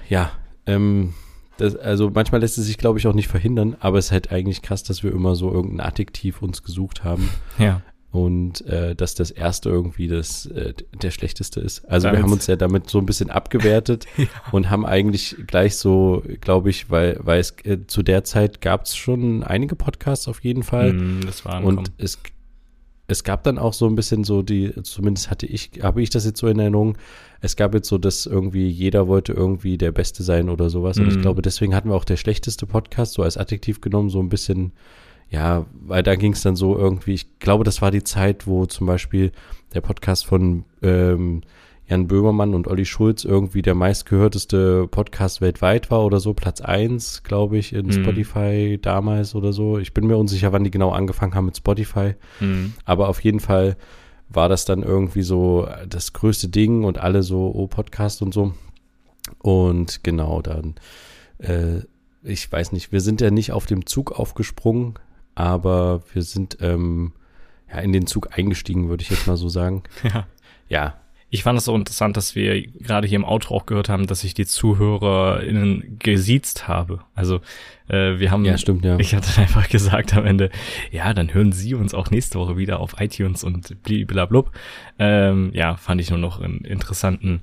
[SPEAKER 1] ja, ähm, das, also manchmal lässt es sich, glaube ich, auch nicht verhindern, aber es ist halt eigentlich krass, dass wir immer so irgendein Adjektiv uns gesucht haben
[SPEAKER 2] Ja.
[SPEAKER 1] Und äh, dass das erste irgendwie das äh, der schlechteste ist. Also wir
[SPEAKER 2] Damit-
[SPEAKER 1] haben uns ja damit so ein bisschen abgewertet und haben eigentlich gleich so, glaube ich, weil weil es äh, zu der Zeit gab es schon einige Podcasts auf jeden Fall
[SPEAKER 2] Mm, das war
[SPEAKER 1] und
[SPEAKER 2] ankommen.
[SPEAKER 1] es es gab dann auch so ein bisschen so die, zumindest hatte ich, habe ich das jetzt so in Erinnerung, es gab jetzt so, dass irgendwie jeder wollte irgendwie der Beste sein oder sowas. Und ich
[SPEAKER 2] Mhm.
[SPEAKER 1] glaube, deswegen hatten wir auch der schlechteste Podcast so als Adjektiv genommen, so ein bisschen, ja, weil da ging es dann so irgendwie, ich glaube, das war die Zeit, wo zum Beispiel der Podcast von ähm, Jan Böhmermann und Olli Schulz irgendwie der meistgehörteste Podcast weltweit war oder so, Platz eins, glaube ich, in
[SPEAKER 2] Mhm.
[SPEAKER 1] Spotify damals oder so. Ich bin mir unsicher, wann die genau angefangen haben mit Spotify.
[SPEAKER 2] Mm.
[SPEAKER 1] Aber auf jeden Fall war das dann irgendwie so das größte Ding und alle so, oh, Podcast und so. Und genau, dann, äh, ich weiß nicht, wir sind ja nicht auf dem Zug aufgesprungen, aber wir sind ähm, ja in den Zug eingestiegen, würde ich jetzt mal so sagen.
[SPEAKER 2] Ja.
[SPEAKER 1] Ja,
[SPEAKER 2] Ich fand es so interessant, dass wir gerade hier im Outro auch gehört haben, dass ich die ZuhörerInnen gesiezt habe. Also äh, wir haben,
[SPEAKER 1] ja, stimmt, ja.
[SPEAKER 2] ich hatte einfach gesagt am Ende, ja, dann hören Sie uns auch nächste Woche wieder auf iTunes und bliblablub. Ähm, ja, fand ich nur noch einen interessanten,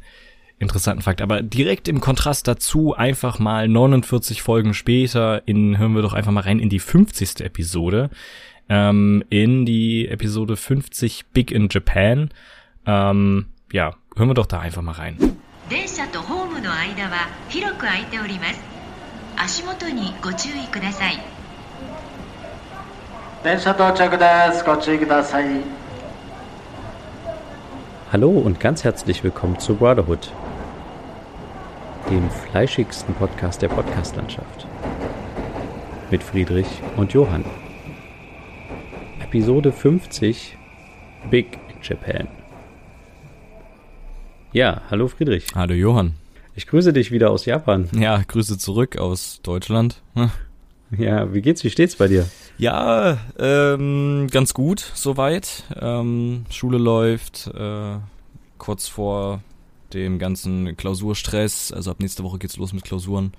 [SPEAKER 2] interessanten Fakt. Aber direkt im Kontrast dazu einfach mal 49 Folgen später in, hören wir doch einfach mal rein in die 50. Episode. Ähm, in die Episode 50 Big in Japan. Ähm, ja, hören wir doch da einfach mal rein.
[SPEAKER 5] 電車とホームの間は広く空いております足元にご注意ください
[SPEAKER 6] 電車到着ですご注意ください
[SPEAKER 1] Hallo und ganz herzlich willkommen zu Brotherhood, dem fleischigsten Podcast der Podcastlandschaft. Mit Friedrich und Johann. Episode 50 Big in Japan. Ja, hallo Friedrich.
[SPEAKER 4] Hallo Johann.
[SPEAKER 1] Ich grüße dich wieder aus Japan.
[SPEAKER 4] Ja, Grüße zurück aus Deutschland. Hm.
[SPEAKER 1] Ja, wie geht's? Wie steht's bei dir?
[SPEAKER 4] Ja, ähm, ganz gut soweit. Ähm, Schule läuft, äh, kurz vor dem ganzen Klausurstress. Also ab nächste Woche geht's los mit Klausuren.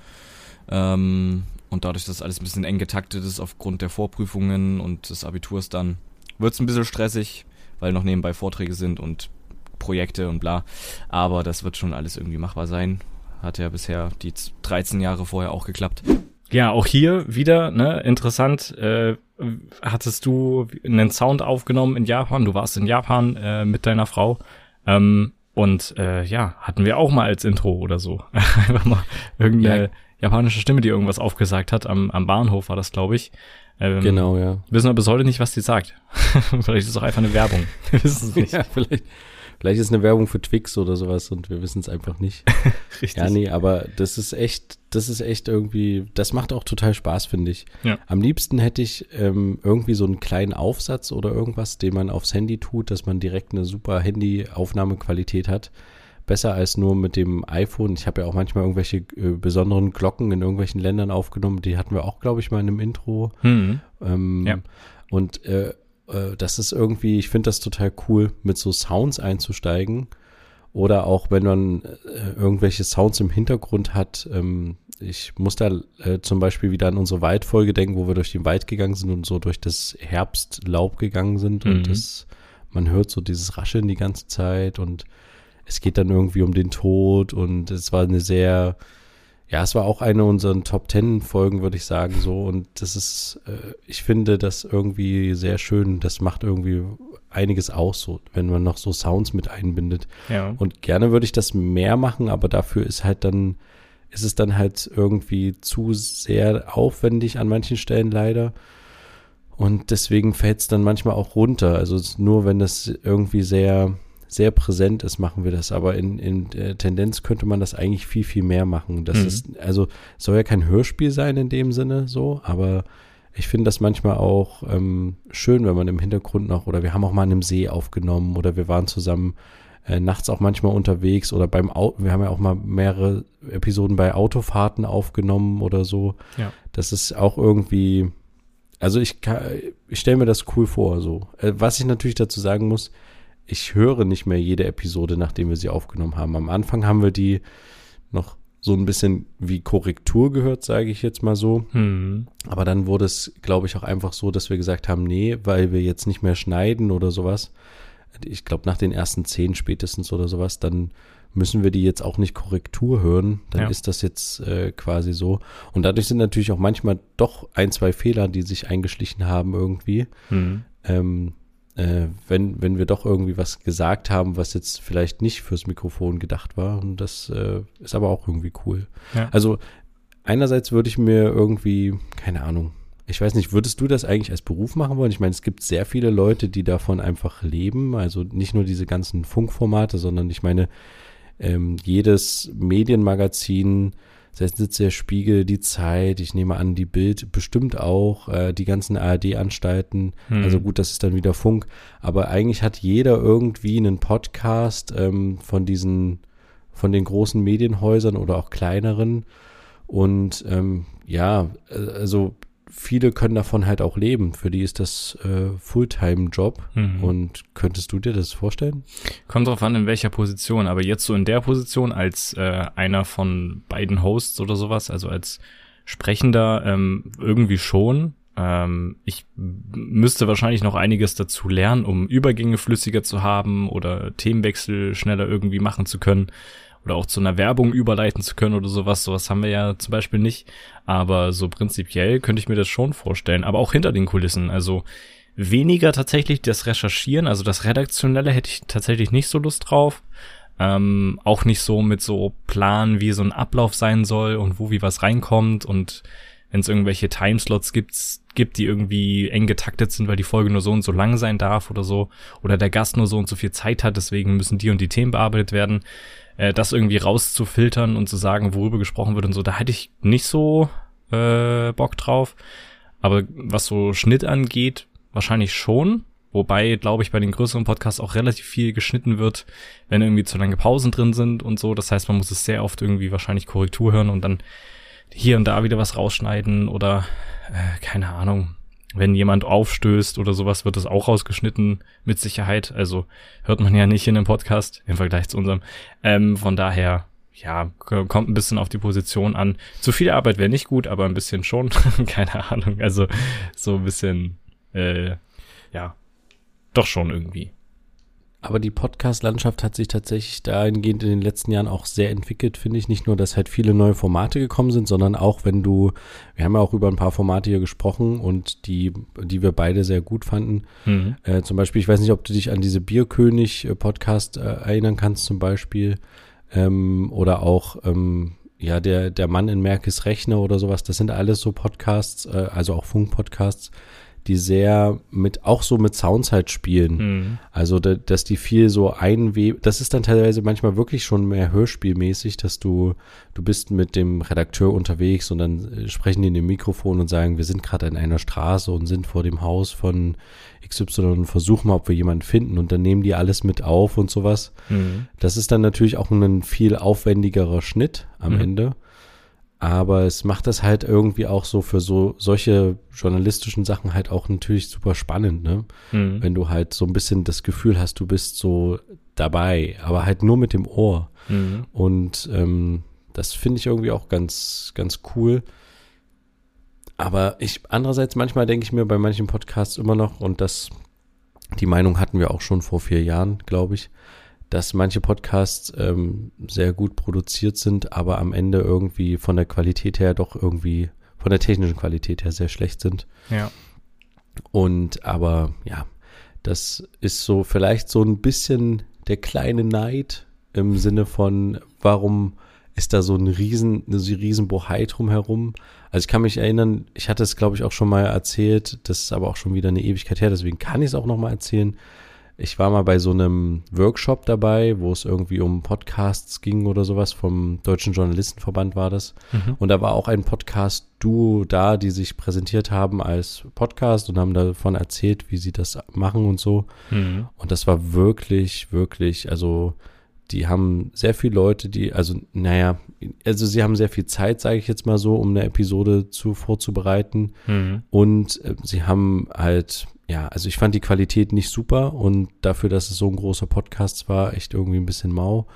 [SPEAKER 4] Ähm, und dadurch, dass alles ein bisschen eng getaktet ist aufgrund der Vorprüfungen und des Abiturs dann, wird's ein bisschen stressig, weil noch nebenbei Vorträge sind und Projekte und bla. Aber das wird schon alles irgendwie machbar sein. Hat ja bisher die 13 Jahre vorher auch geklappt.
[SPEAKER 2] Ja, auch hier wieder, ne, interessant, äh, hattest du einen Sound aufgenommen in Japan, du warst in Japan äh, mit deiner Frau, ähm, und äh, ja, hatten wir auch mal als Intro oder so. Einfach mal irgendeine ja. japanische Stimme, die irgendwas aufgesagt hat, am, am Bahnhof war das, glaube ich.
[SPEAKER 1] Ähm, genau, ja.
[SPEAKER 2] Wissen wir bis heute nicht, was die sagt. vielleicht ist es auch einfach eine Werbung. wir wissen es nicht.
[SPEAKER 1] Ja, vielleicht, vielleicht ist eine Werbung für Twix oder sowas und wir wissen es einfach nicht. Richtig. Ja, nee, aber das ist echt, das ist echt irgendwie, das macht auch total Spaß, finde ich. Ja. Am liebsten hätte ich ähm, irgendwie so einen kleinen Aufsatz oder irgendwas, den man aufs Handy tut, dass man direkt eine super Handy-Aufnahmequalität hat besser als nur mit dem iPhone. Ich habe ja auch manchmal irgendwelche äh, besonderen Glocken in irgendwelchen Ländern aufgenommen. Die hatten wir auch, glaube ich, mal in einem Intro. Mhm. Ähm, ja. Und äh, äh, das ist irgendwie, ich finde das total cool, mit so Sounds einzusteigen. Oder auch wenn man äh, irgendwelche Sounds im Hintergrund hat. Ähm, ich muss da äh, zum Beispiel wieder an unsere Waldfolge denken, wo wir durch den Wald gegangen sind und so durch das Herbstlaub gegangen sind. Mhm. Und das, man hört so dieses Rascheln die ganze Zeit und es geht dann irgendwie um den Tod und es war eine sehr, ja, es war auch eine unserer Top Ten Folgen, würde ich sagen, so. Und das ist, äh, ich finde das irgendwie sehr schön. Das macht irgendwie einiges aus, so, wenn man noch so Sounds mit einbindet. Ja. Und gerne würde ich das mehr machen, aber dafür ist halt dann, ist es dann halt irgendwie zu sehr aufwendig an manchen Stellen leider. Und deswegen fällt es dann manchmal auch runter. Also nur wenn das irgendwie sehr, sehr präsent ist, machen wir das. Aber in, in äh, Tendenz könnte man das eigentlich viel, viel mehr machen. Das mhm. ist, also soll ja kein Hörspiel sein in dem Sinne so, aber ich finde das manchmal auch ähm, schön, wenn man im Hintergrund noch, oder wir haben auch mal an einem See aufgenommen oder wir waren zusammen äh, nachts auch manchmal unterwegs oder beim Auto, wir haben ja auch mal mehrere Episoden bei Autofahrten aufgenommen oder so. Ja. Das ist auch irgendwie, also ich, ich stelle mir das cool vor, so. Äh, was ich natürlich dazu sagen muss, ich höre nicht mehr jede Episode, nachdem wir sie aufgenommen haben. Am Anfang haben wir die noch so ein bisschen wie Korrektur gehört, sage ich jetzt mal so. Mhm. Aber dann wurde es, glaube ich, auch einfach so, dass wir gesagt haben, nee, weil wir jetzt nicht mehr schneiden oder sowas. Ich glaube, nach den ersten zehn spätestens oder sowas, dann müssen wir die jetzt auch nicht Korrektur hören. Dann ja. ist das jetzt äh, quasi so. Und dadurch sind natürlich auch manchmal doch ein, zwei Fehler, die sich eingeschlichen haben irgendwie. Mhm. Ähm, äh, wenn, wenn wir doch irgendwie was gesagt haben, was jetzt vielleicht nicht fürs Mikrofon gedacht war. Und das äh, ist aber auch irgendwie cool. Ja. Also einerseits würde ich mir irgendwie, keine Ahnung, ich weiß nicht, würdest du das eigentlich als Beruf machen wollen? Ich meine, es gibt sehr viele Leute, die davon einfach leben. Also nicht nur diese ganzen Funkformate, sondern ich meine, ähm, jedes Medienmagazin jetzt der Spiegel, die Zeit, ich nehme an, die Bild bestimmt auch, äh, die ganzen ARD-Anstalten. Hm. Also gut, das ist dann wieder Funk. Aber eigentlich hat jeder irgendwie einen Podcast ähm, von diesen, von den großen Medienhäusern oder auch kleineren. Und ähm, ja, äh, also viele können davon halt auch leben. Für die ist das äh, Fulltime-Job. Mhm. Und könntest du dir das vorstellen?
[SPEAKER 2] Kommt drauf an, in welcher Position. Aber jetzt so in der Position als äh, einer von beiden Hosts oder sowas, also als Sprechender, ähm, irgendwie schon. Ähm, ich müsste wahrscheinlich noch einiges dazu lernen, um Übergänge flüssiger zu haben oder Themenwechsel schneller irgendwie machen zu können oder auch zu einer Werbung überleiten zu können oder sowas. Sowas haben wir ja zum Beispiel nicht. Aber so prinzipiell könnte ich mir das schon vorstellen. Aber auch hinter den Kulissen. Also weniger tatsächlich das Recherchieren, also das Redaktionelle hätte ich tatsächlich nicht so Lust drauf. Ähm, auch nicht so mit so Plan, wie so ein Ablauf sein soll und wo wie was reinkommt und wenn es irgendwelche Timeslots gibt, gibt, die irgendwie eng getaktet sind, weil die Folge nur so und so lang sein darf oder so, oder der Gast nur so und so viel Zeit hat, deswegen müssen die und die Themen bearbeitet werden äh, das irgendwie rauszufiltern und zu sagen, worüber gesprochen wird und so, da hätte ich nicht so äh, Bock drauf. Aber was so Schnitt angeht, wahrscheinlich schon. Wobei, glaube ich, bei den größeren Podcasts auch relativ viel geschnitten wird, wenn irgendwie zu lange Pausen drin sind und so. Das heißt, man muss es sehr oft irgendwie wahrscheinlich Korrektur hören und dann hier und da wieder was rausschneiden oder äh, keine Ahnung wenn jemand aufstößt oder sowas, wird das auch rausgeschnitten, mit Sicherheit. Also hört man ja nicht in einem Podcast im Vergleich zu unserem. Ähm, von daher, ja, kommt ein bisschen auf die Position an. Zu viel Arbeit wäre nicht gut, aber ein bisschen schon. Keine Ahnung. Also so ein bisschen, äh, ja, doch schon irgendwie.
[SPEAKER 1] Aber die Podcast-Landschaft hat sich tatsächlich dahingehend in den letzten Jahren auch sehr entwickelt, finde ich. Nicht nur, dass halt viele neue Formate gekommen sind, sondern auch, wenn du, wir haben ja auch über ein paar Formate hier gesprochen und die, die wir beide sehr gut fanden.
[SPEAKER 2] Mhm.
[SPEAKER 1] Äh, zum Beispiel, ich weiß nicht, ob du dich an diese Bierkönig-Podcast äh, erinnern kannst, zum Beispiel. Ähm, oder auch, ähm, ja, der, der Mann in Merkes Rechner oder sowas. Das sind alles so Podcasts, äh, also auch Funkpodcasts, die sehr mit, auch so mit Sounds halt spielen.
[SPEAKER 2] Mhm.
[SPEAKER 1] Also, da, dass die viel so einweben, das ist dann teilweise manchmal wirklich schon mehr hörspielmäßig, dass du, du bist mit dem Redakteur unterwegs und dann äh, sprechen die in dem Mikrofon und sagen, wir sind gerade an einer Straße und sind vor dem Haus von XY und versuchen mal, ob wir jemanden finden und dann nehmen die alles mit auf und sowas.
[SPEAKER 2] Mhm.
[SPEAKER 1] Das ist dann natürlich auch ein viel aufwendigerer Schnitt am
[SPEAKER 2] Mhm.
[SPEAKER 1] Ende. Aber es macht das halt irgendwie auch so für so solche journalistischen Sachen halt auch natürlich super spannend, ne?
[SPEAKER 2] Mhm.
[SPEAKER 1] Wenn du halt so ein bisschen das Gefühl hast, du bist so dabei, aber halt nur mit dem Ohr.
[SPEAKER 2] Mhm.
[SPEAKER 1] Und ähm, das finde ich irgendwie auch ganz, ganz cool. Aber ich, andererseits, manchmal denke ich mir bei manchen Podcasts immer noch, und das, die Meinung hatten wir auch schon vor vier Jahren, glaube ich, dass manche Podcasts ähm, sehr gut produziert sind, aber am Ende irgendwie von der Qualität her doch irgendwie, von der technischen Qualität her sehr schlecht sind.
[SPEAKER 2] Ja.
[SPEAKER 1] Und aber ja, das ist so vielleicht so ein bisschen der kleine Neid im Sinne von, warum ist da so ein riesen, eine riesen Bohai drumherum? Also ich kann mich erinnern, ich hatte es glaube ich auch schon mal erzählt, das ist aber auch schon wieder eine Ewigkeit her, deswegen kann ich es auch noch mal erzählen. Ich war mal bei so einem Workshop dabei, wo es irgendwie um Podcasts ging oder sowas, vom Deutschen Journalistenverband war das. Und da war auch ein Podcast-Duo da, die sich präsentiert haben als Podcast und haben davon erzählt, wie sie das machen und so.
[SPEAKER 2] Mhm.
[SPEAKER 1] Und das war wirklich, wirklich, also die haben sehr viele Leute, die, also naja, also sie haben sehr viel Zeit, sage ich jetzt mal so, um eine Episode zu vorzubereiten.
[SPEAKER 2] Mhm.
[SPEAKER 1] Und äh, sie haben halt, ja, also ich fand die Qualität nicht super und dafür, dass es so ein großer Podcast war, echt irgendwie ein bisschen mau.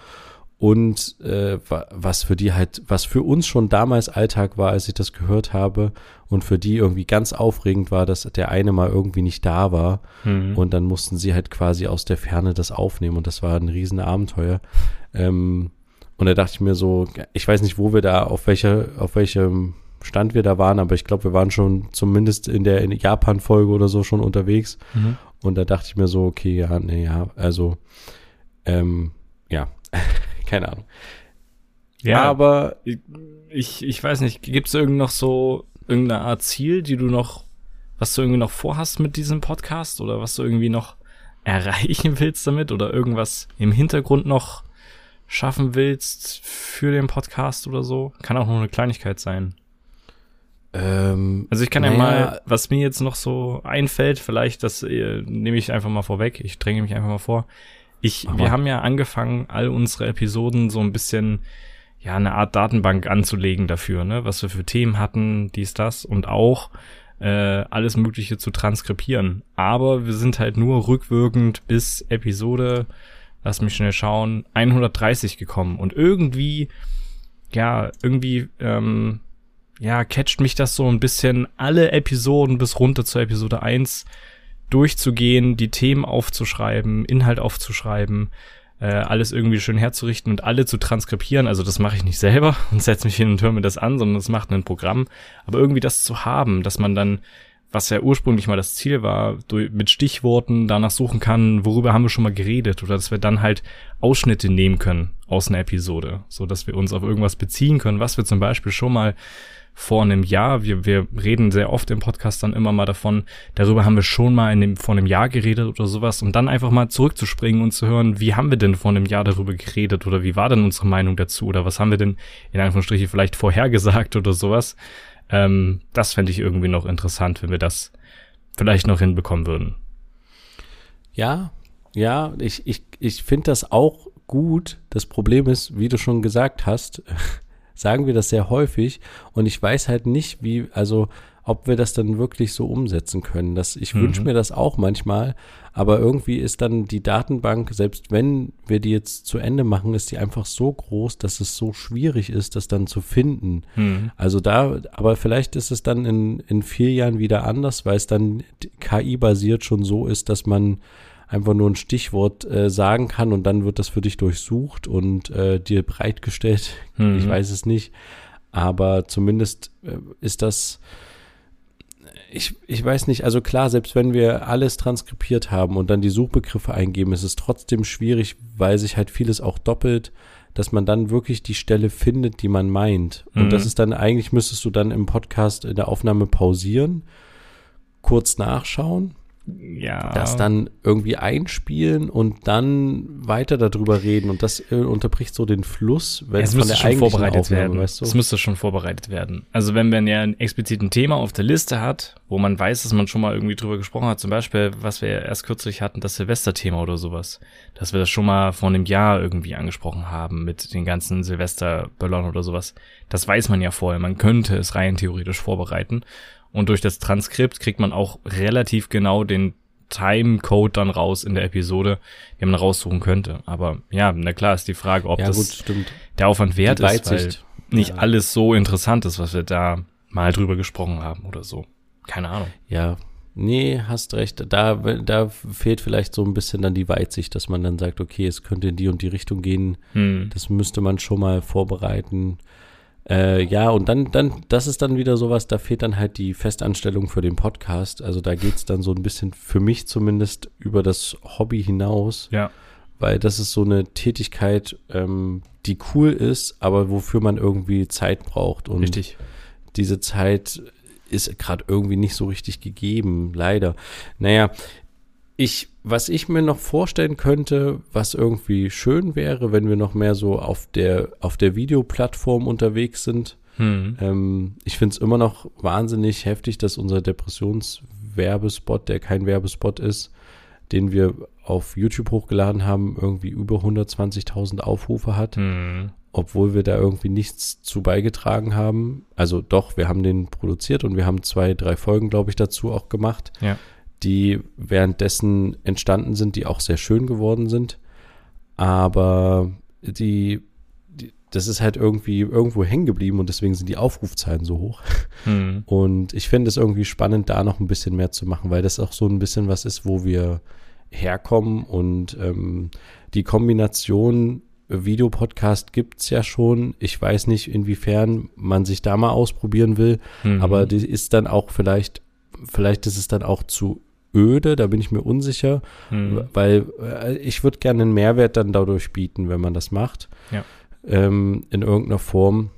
[SPEAKER 1] Und äh, wa- was für die halt, was für uns schon damals Alltag war, als ich das gehört habe, und für die irgendwie ganz aufregend war, dass der eine mal irgendwie nicht da war.
[SPEAKER 2] Mhm.
[SPEAKER 1] Und dann mussten sie halt quasi aus der Ferne das aufnehmen und das war ein riesen Abenteuer. Ähm, und da dachte ich mir so, ich weiß nicht, wo wir da, auf welcher, auf welchem Stand wir da waren, aber ich glaube, wir waren schon zumindest in der Japan-Folge oder so schon unterwegs.
[SPEAKER 2] Mhm.
[SPEAKER 1] Und da dachte ich mir so, okay, ja, nee, ja, also, ähm, ja, keine Ahnung.
[SPEAKER 2] Ja,
[SPEAKER 1] Aber
[SPEAKER 2] ich, ich weiß nicht, gibt es irgend noch so irgendeine Art Ziel, die du noch, was du irgendwie noch vorhast mit diesem Podcast oder was du irgendwie noch erreichen willst damit oder irgendwas im Hintergrund noch schaffen willst für den Podcast oder so? Kann auch nur eine Kleinigkeit sein.
[SPEAKER 1] ähm,
[SPEAKER 2] Also ich kann ja
[SPEAKER 1] Naja.
[SPEAKER 2] mal, was mir jetzt noch so einfällt, vielleicht, das äh, nehme ich einfach mal vorweg, ich dränge mich einfach mal vor. Ich,
[SPEAKER 1] Mach
[SPEAKER 2] wir haben ja angefangen, all unsere Episoden so ein bisschen, ja, eine Art Datenbank anzulegen dafür, ne, was wir für Themen hatten, dies, das und auch äh, alles Mögliche zu transkribieren. Aber wir sind halt nur rückwirkend bis Episode, lass mich schnell schauen, 130 gekommen und irgendwie, ja, irgendwie, ähm, ja, catcht mich das so ein bisschen, alle Episoden bis runter zur Episode 1 durchzugehen, die Themen aufzuschreiben, Inhalt aufzuschreiben, äh, alles irgendwie schön herzurichten und alle zu transkribieren. Also das mache ich nicht selber und setze mich hin und höre mir das an, sondern das macht ein Programm. Aber irgendwie das zu haben, dass man dann, was ja ursprünglich mal das Ziel war, durch, mit Stichworten danach suchen kann, worüber haben wir schon mal geredet oder dass wir dann halt Ausschnitte nehmen können aus einer Episode, so dass wir uns auf irgendwas beziehen können, was wir zum Beispiel schon mal vor einem Jahr, wir, wir reden sehr oft im Podcast dann immer mal davon, darüber haben wir schon mal in dem, vor einem Jahr geredet oder sowas und dann einfach mal zurückzuspringen und zu hören, wie haben wir denn vor einem Jahr darüber geredet oder wie war denn unsere Meinung dazu oder was haben wir denn in Anführungsstrichen vielleicht vorhergesagt oder sowas. Ähm, das fände ich irgendwie noch interessant, wenn wir das vielleicht noch hinbekommen würden.
[SPEAKER 1] Ja, ja, ich, ich, ich finde das auch gut. Das Problem ist, wie du schon gesagt hast, sagen wir das sehr häufig und ich weiß halt nicht, wie, also ob wir das dann wirklich so umsetzen können. Das, ich wünsche
[SPEAKER 2] Mhm.
[SPEAKER 1] mir das auch manchmal, aber irgendwie ist dann die Datenbank, selbst wenn wir die jetzt zu Ende machen, ist die einfach so groß, dass es so schwierig ist, das dann zu finden.
[SPEAKER 2] Hm.
[SPEAKER 1] Also da, aber vielleicht ist es dann in, in vier Jahren wieder anders, weil es dann KI-basiert schon so ist, dass man einfach nur ein Stichwort äh, sagen kann und dann wird das für dich durchsucht und äh, dir bereitgestellt.
[SPEAKER 2] Mhm.
[SPEAKER 1] Ich weiß es nicht. Aber zumindest äh, ist das, ich, ich weiß nicht, also klar, selbst wenn wir alles transkribiert haben und dann die Suchbegriffe eingeben, ist es trotzdem schwierig, weil sich halt vieles auch doppelt, dass man dann wirklich die Stelle findet, die man meint. Und
[SPEAKER 2] Mhm.
[SPEAKER 1] das ist dann, eigentlich müsstest du dann im Podcast in der Aufnahme pausieren, kurz nachschauen,
[SPEAKER 2] Ja.
[SPEAKER 1] das dann irgendwie einspielen und dann weiter darüber reden. Und das äh, unterbricht so den Fluss, wenn
[SPEAKER 2] es
[SPEAKER 1] von
[SPEAKER 2] müsste
[SPEAKER 1] der
[SPEAKER 2] schon vorbereitet
[SPEAKER 1] Aufnahme,
[SPEAKER 2] werden.
[SPEAKER 1] weißt du?
[SPEAKER 2] Es müsste schon vorbereitet werden. Also wenn man ja ein explizit ein Thema auf der Liste hat, wo man weiß, dass man schon mal irgendwie drüber gesprochen hat, zum Beispiel, was wir ja erst kürzlich hatten, das Silvesterthema oder sowas, dass wir das schon mal vor einem Jahr irgendwie angesprochen haben mit den ganzen Silvesterböllern oder sowas. Das weiß man ja vorher. Man könnte es rein theoretisch vorbereiten. Und durch das Transkript kriegt man auch relativ genau den Timecode dann raus in der Episode, den man raussuchen könnte. Aber ja, na klar ist die Frage, ob
[SPEAKER 1] ja,
[SPEAKER 2] das
[SPEAKER 1] gut, stimmt.
[SPEAKER 2] der Aufwand wert
[SPEAKER 1] Die
[SPEAKER 2] ist, weil nicht
[SPEAKER 1] Ja.
[SPEAKER 2] alles so interessant ist, was wir da mal drüber gesprochen haben oder so. Keine Ahnung.
[SPEAKER 1] Ja, nee, hast recht. Da, da fehlt vielleicht so ein bisschen dann die Weitsicht, dass man dann sagt, okay, es könnte in die und die Richtung gehen.
[SPEAKER 2] Hm.
[SPEAKER 1] Das müsste man schon mal vorbereiten. Äh, ja, und dann, dann, das ist dann wieder sowas, da fehlt dann halt die Festanstellung für den Podcast. Also da geht's dann so ein bisschen für mich zumindest über das Hobby hinaus,
[SPEAKER 2] Ja.
[SPEAKER 1] weil das ist so eine Tätigkeit, ähm, die cool ist, aber wofür man irgendwie Zeit braucht. Und
[SPEAKER 2] Richtig.
[SPEAKER 1] diese Zeit ist gerade irgendwie nicht so richtig gegeben, leider. Naja, ich, was ich mir noch vorstellen könnte, was irgendwie schön wäre, wenn wir noch mehr so auf der, auf der Videoplattform unterwegs sind.
[SPEAKER 2] Hm.
[SPEAKER 1] Ähm, ich finde es immer noch wahnsinnig heftig, dass unser Depressionswerbespot, der kein Werbespot ist, den wir auf YouTube hochgeladen haben, irgendwie über 120.000 Aufrufe hat
[SPEAKER 2] Hm.
[SPEAKER 1] obwohl wir da irgendwie nichts zu beigetragen haben. Also doch, wir haben den produziert und wir haben zwei, drei Folgen, glaube ich, dazu auch gemacht,
[SPEAKER 2] Ja.
[SPEAKER 1] Die währenddessen entstanden sind, die auch sehr schön geworden sind. Aber die, die das ist halt irgendwie irgendwo hängen geblieben und deswegen sind die Aufrufzahlen so hoch.
[SPEAKER 2] Hm.
[SPEAKER 1] Und ich finde es irgendwie spannend, da noch ein bisschen mehr zu machen, weil das auch so ein bisschen was ist, wo wir herkommen und ähm, die Kombination Videopodcast gibt's ja schon. Ich weiß nicht, inwiefern man sich da mal ausprobieren will,
[SPEAKER 2] Mhm.
[SPEAKER 1] aber die ist dann auch vielleicht, vielleicht ist es dann auch zu öde, da bin ich mir unsicher,
[SPEAKER 2] Hm.
[SPEAKER 1] weil äh, ich würde gerne einen Mehrwert dann dadurch bieten, wenn man das macht.
[SPEAKER 2] Ja.
[SPEAKER 1] Ähm, in irgendeiner Form.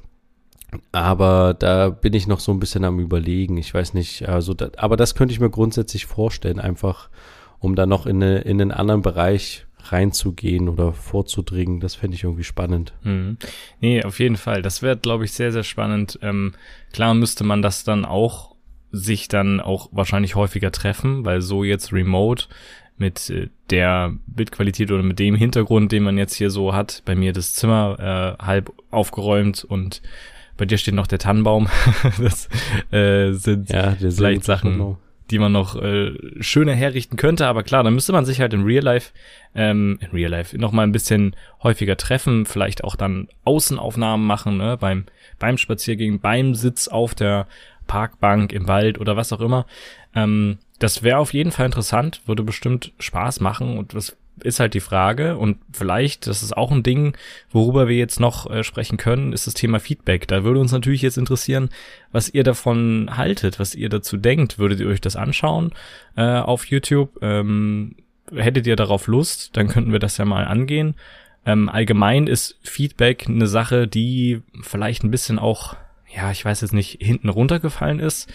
[SPEAKER 1] Aber da bin ich noch so ein bisschen am überlegen. Ich weiß nicht, also da, aber das könnte ich mir grundsätzlich vorstellen, einfach um da noch in, eine, in einen anderen Bereich reinzugehen oder vorzudringen. Das fände ich irgendwie spannend.
[SPEAKER 2] Mhm. Nee, auf jeden Fall. Das wäre, glaube ich, sehr, sehr spannend. Ähm, klar müsste man das dann auch sich dann auch wahrscheinlich häufiger treffen, weil so jetzt remote mit äh, der Bildqualität oder mit dem Hintergrund, den man jetzt hier so hat, bei mir das Zimmer äh, halb aufgeräumt und bei dir steht noch der Tannenbaum. das äh, sind
[SPEAKER 1] Ja,
[SPEAKER 2] vielleicht Sachen, die man noch äh, schöner herrichten könnte. Aber klar, dann müsste man sich halt in Real Life, ähm, in Real Life noch mal ein bisschen häufiger treffen, vielleicht auch dann Außenaufnahmen machen, ne, beim beim Spaziergang, beim Sitz auf der Parkbank im Wald oder was auch immer. Ähm, das wäre auf jeden Fall interessant, würde bestimmt Spaß machen und das ist halt die Frage und vielleicht, das ist auch ein Ding, worüber wir jetzt noch äh, sprechen können, ist das Thema Feedback. Da würde uns natürlich jetzt interessieren, was ihr davon haltet, was ihr dazu denkt. Würdet ihr euch das anschauen äh, auf YouTube? Ähm, hättet ihr darauf Lust? Dann könnten wir das ja mal angehen. Ähm, allgemein ist Feedback eine Sache, die vielleicht ein bisschen auch, ja, ich weiß jetzt nicht, hinten runtergefallen ist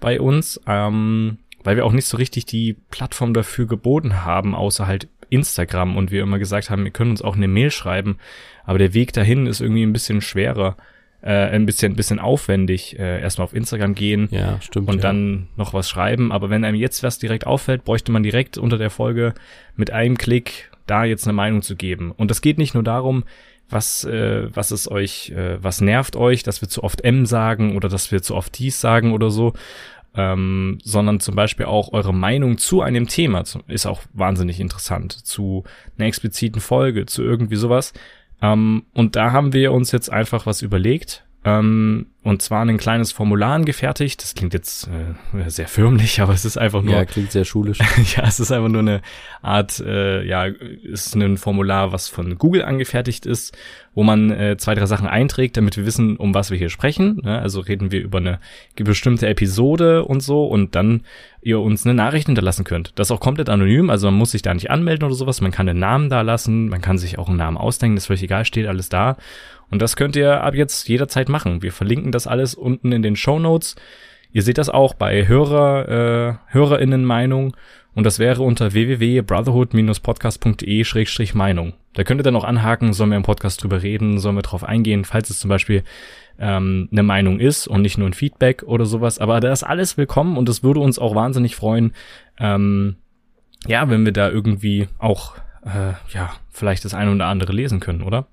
[SPEAKER 2] bei uns, ähm, weil wir auch nicht so richtig die Plattform dafür geboten haben, außer halt Instagram und wir immer gesagt haben, wir können uns auch eine Mail schreiben, aber der Weg dahin ist irgendwie ein bisschen schwerer, äh, ein bisschen, ein bisschen aufwendig, äh, erstmal auf Instagram gehen
[SPEAKER 1] Ja, stimmt.
[SPEAKER 2] und
[SPEAKER 1] ja.
[SPEAKER 2] dann noch was schreiben. Aber wenn einem jetzt was direkt auffällt, bräuchte man direkt unter der Folge mit einem Klick da jetzt eine Meinung zu geben. Und das geht nicht nur darum, was, äh, was ist euch, äh, was nervt euch, dass wir zu oft M sagen oder dass wir zu oft dies sagen oder so, ähm, sondern zum Beispiel auch eure Meinung zu einem Thema ist auch wahnsinnig interessant, zu einer expliziten Folge, zu irgendwie sowas. Ähm, und da haben wir uns jetzt einfach was überlegt. Ähm, und zwar ein kleines Formular angefertigt. Das klingt jetzt äh, sehr förmlich, aber es ist einfach nur.
[SPEAKER 1] Ja, klingt sehr schulisch.
[SPEAKER 2] ja, es ist einfach nur eine Art, äh, ja, ist ein Formular, was von Google angefertigt ist, wo man äh, zwei, drei Sachen einträgt, damit wir wissen, um was wir hier sprechen. Ne? Also reden wir über eine bestimmte Episode und so und dann ihr uns eine Nachricht hinterlassen könnt. Das ist auch komplett anonym, also man muss sich da nicht anmelden oder sowas. Man kann einen Namen da lassen, man kann sich auch einen Namen ausdenken, das ist völlig egal, steht alles da. Und das könnt ihr ab jetzt jederzeit machen. Wir verlinken das alles unten in den Show Notes. Ihr seht das auch bei Hörer, äh, HörerInnen-Meinung. Und das wäre unter www.brotherhood-podcast.de-meinung. Da könnt ihr dann auch anhaken, sollen wir im Podcast drüber reden, sollen wir drauf eingehen, falls es zum Beispiel ähm, eine Meinung ist und nicht nur ein Feedback oder sowas. Aber da ist alles willkommen und es würde uns auch wahnsinnig freuen, ähm, ja, wenn wir da irgendwie auch, äh, ja, vielleicht das eine oder andere lesen können, oder?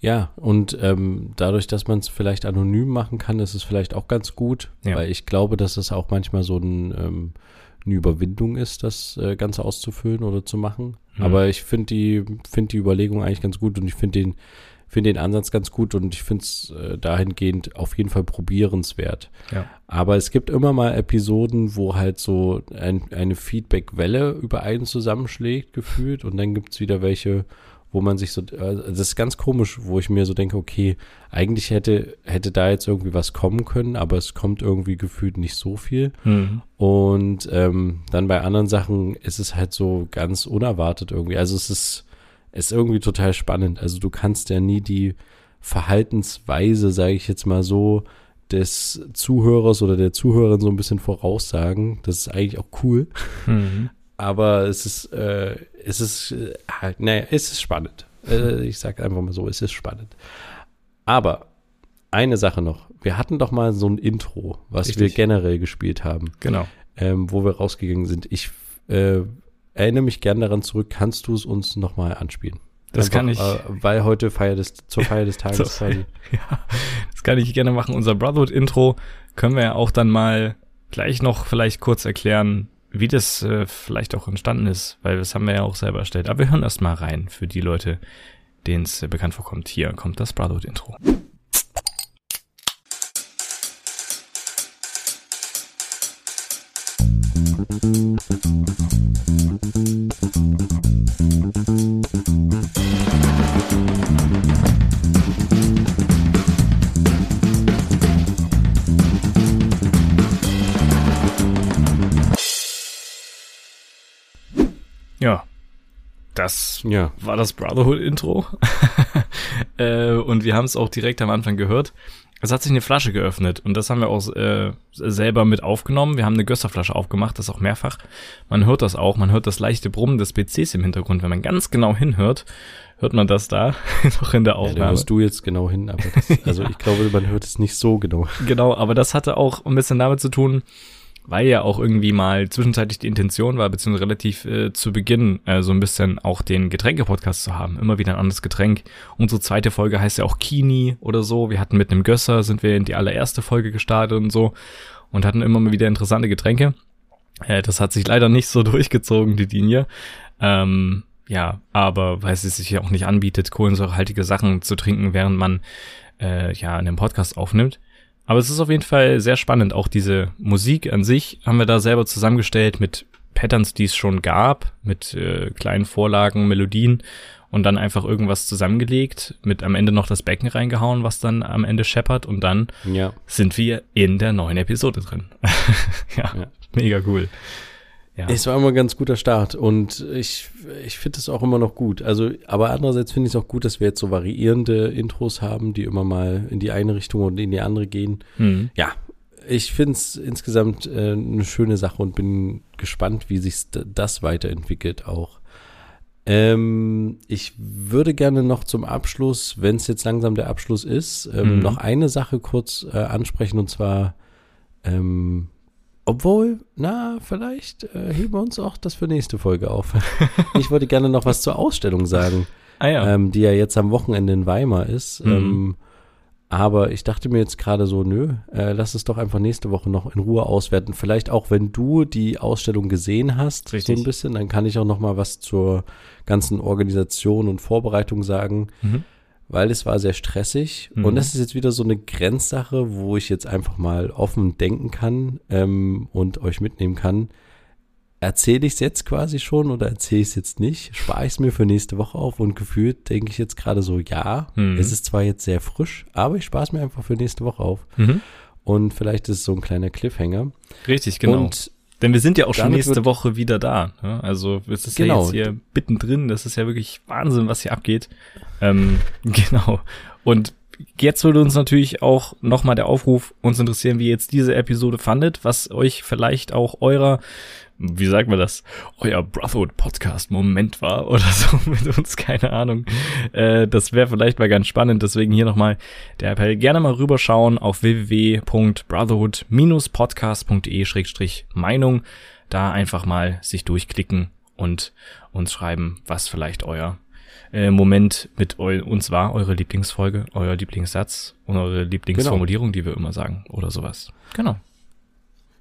[SPEAKER 1] Ja, und ähm, dadurch, dass man es vielleicht anonym machen kann, ist es vielleicht auch ganz gut,
[SPEAKER 2] Ja.
[SPEAKER 1] weil ich glaube, dass es auch manchmal so ein, ähm, eine Überwindung ist, das äh, Ganze auszufüllen oder zu machen.
[SPEAKER 2] Mhm.
[SPEAKER 1] Aber ich finde die, finde die Überlegung eigentlich ganz gut und ich finde den, finde den Ansatz ganz gut und ich finde es äh, dahingehend auf jeden Fall probierenswert.
[SPEAKER 2] Ja.
[SPEAKER 1] Aber es gibt immer mal Episoden, wo halt so ein, eine Feedback-Welle über einen zusammenschlägt, gefühlt. Und dann gibt's wieder welche, wo man sich so, äh, das ist ganz komisch, wo ich mir so denke, okay, eigentlich hätte, hätte da jetzt irgendwie was kommen können, aber es kommt irgendwie gefühlt nicht so viel.
[SPEAKER 2] Mhm.
[SPEAKER 1] Und ähm, dann bei anderen Sachen ist es halt so ganz unerwartet irgendwie. Also es ist, es ist irgendwie total spannend. Also du kannst ja nie die Verhaltensweise, sage ich jetzt mal so, des Zuhörers oder der Zuhörerin so ein bisschen voraussagen. Das ist eigentlich auch cool.
[SPEAKER 2] Mhm.
[SPEAKER 1] Aber es ist, äh, es ist, äh, halt, naja, es ist spannend. Äh, ich sage einfach mal so, es ist spannend. Aber eine Sache noch. Wir hatten doch mal so ein Intro, was wir
[SPEAKER 2] Richtig.
[SPEAKER 1] generell gespielt haben
[SPEAKER 2] Genau.
[SPEAKER 1] ähm, wo wir rausgegangen sind. Ich äh, erinnere mich gern daran zurück. Kannst du es uns nochmal anspielen?
[SPEAKER 2] Das kann ich.
[SPEAKER 1] Äh, weil heute Feier des, zur Feier des Tages quasi.
[SPEAKER 2] Ja, das kann ich gerne machen. Unser Brotherhood-Intro können wir ja auch dann mal gleich noch vielleicht kurz erklären, wie das äh, vielleicht auch entstanden ist, weil das haben wir ja auch selber erstellt. Aber wir hören erst mal rein für die Leute, denen es äh, bekannt vorkommt. Hier kommt das Brotherhood-Intro. Ja, das
[SPEAKER 1] Ja.
[SPEAKER 2] war das Brotherhood-Intro. äh, und wir haben es auch direkt am Anfang gehört. Es hat sich eine Flasche geöffnet und das haben wir auch äh, selber mit aufgenommen. Wir haben eine Gösserflasche aufgemacht, das auch mehrfach. Man hört das auch, man hört das leichte Brummen des PCs im Hintergrund. Wenn man ganz genau hinhört, hört man das da noch in der
[SPEAKER 1] Ja, da
[SPEAKER 2] Aufnahme.
[SPEAKER 1] musst du jetzt genau hin, aber das, also ich glaube, man hört es nicht so genau.
[SPEAKER 2] Genau, aber das hatte auch ein bisschen damit zu tun, weil ja auch irgendwie mal zwischenzeitlich die Intention war, beziehungsweise relativ äh, zu Beginn äh, so ein bisschen auch den Getränke-Podcast zu haben. Immer wieder ein anderes Getränk. Unsere zweite Folge heißt ja auch Kini oder so. Wir hatten mit einem Gösser, sind wir in die allererste Folge gestartet und so und hatten immer mal wieder interessante Getränke. Äh, das hat sich leider nicht so durchgezogen, die Linie. Ähm, ja, aber weil es sich ja auch nicht anbietet, kohlensäurehaltige Sachen zu trinken, während man äh, ja einen Podcast aufnimmt. Aber es ist auf jeden Fall sehr spannend. Auch diese Musik an sich haben wir da selber zusammengestellt mit Patterns, die es schon gab, mit äh, kleinen Vorlagen, Melodien und dann einfach irgendwas zusammengelegt, mit am Ende noch das Becken reingehauen, was dann am Ende scheppert und dann
[SPEAKER 1] Ja.
[SPEAKER 2] sind wir in der neuen Episode drin. ja,
[SPEAKER 1] Ja.
[SPEAKER 2] mega cool. Ja.
[SPEAKER 1] Es war immer ein ganz guter Start und ich, ich finde es auch immer noch gut. Also, aber andererseits finde ich es auch gut, dass wir jetzt so variierende Intros haben, die immer mal in die eine Richtung und in die andere gehen.
[SPEAKER 2] Hm.
[SPEAKER 1] Ja, ich finde es insgesamt äh, eine schöne Sache und bin gespannt, wie sich das weiterentwickelt auch. Ähm, ich würde gerne noch zum Abschluss, wenn es jetzt langsam der Abschluss ist, ähm,
[SPEAKER 2] Mhm.
[SPEAKER 1] noch eine Sache kurz äh, ansprechen und zwar, ähm, obwohl, na, vielleicht äh, heben wir uns auch das für nächste Folge auf. ich wollte gerne noch was zur Ausstellung sagen
[SPEAKER 2] Ah ja.
[SPEAKER 1] ähm, die ja jetzt am Wochenende in Weimar ist.
[SPEAKER 2] Mhm.
[SPEAKER 1] Ähm, aber ich dachte mir jetzt gerade so, nö, äh, lass es doch einfach nächste Woche noch in Ruhe auswerten. Vielleicht auch, wenn du die Ausstellung gesehen hast,
[SPEAKER 2] Richtig.
[SPEAKER 1] so ein bisschen, dann kann ich auch noch mal was zur ganzen Organisation und Vorbereitung sagen.
[SPEAKER 2] Mhm.
[SPEAKER 1] Weil es war sehr stressig.
[SPEAKER 2] Mhm.
[SPEAKER 1] Und das ist jetzt wieder so eine Grenzsache, wo ich jetzt einfach mal offen denken kann ähm, und euch mitnehmen kann. Erzähle ich es jetzt quasi schon oder erzähle ich es jetzt nicht? Spare ich es mir für nächste Woche auf und gefühlt denke ich jetzt gerade so, ja,
[SPEAKER 2] Mhm.
[SPEAKER 1] es ist zwar jetzt sehr frisch, aber ich spare es mir einfach für nächste Woche auf.
[SPEAKER 2] Mhm.
[SPEAKER 1] Und vielleicht ist es so ein kleiner Cliffhanger.
[SPEAKER 2] Richtig, genau.
[SPEAKER 1] Und
[SPEAKER 2] Denn wir sind ja auch schon nächste Woche wieder da. Ne? Also es ist ja
[SPEAKER 1] Genau.
[SPEAKER 2] jetzt hier mittendrin. Das ist ja wirklich Wahnsinn, was hier abgeht. Ähm, genau. Und jetzt würde uns natürlich auch nochmal der Aufruf uns interessieren, wie ihr jetzt diese Episode fandet, was euch vielleicht auch eurer, wie sagt man das, euer Brotherhood Podcast Moment war oder so mit uns, keine Ahnung. Äh, das wäre vielleicht mal ganz spannend. Deswegen hier nochmal der Appell. Gerne mal rüberschauen auf www.brotherhood-podcast.de-meinung. Da einfach mal sich durchklicken und uns schreiben, was vielleicht euer äh, Moment mit eu uns war, eure Lieblingsfolge, euer Lieblingssatz und eure Lieblingsformulierung, die wir immer sagen oder sowas. Genau.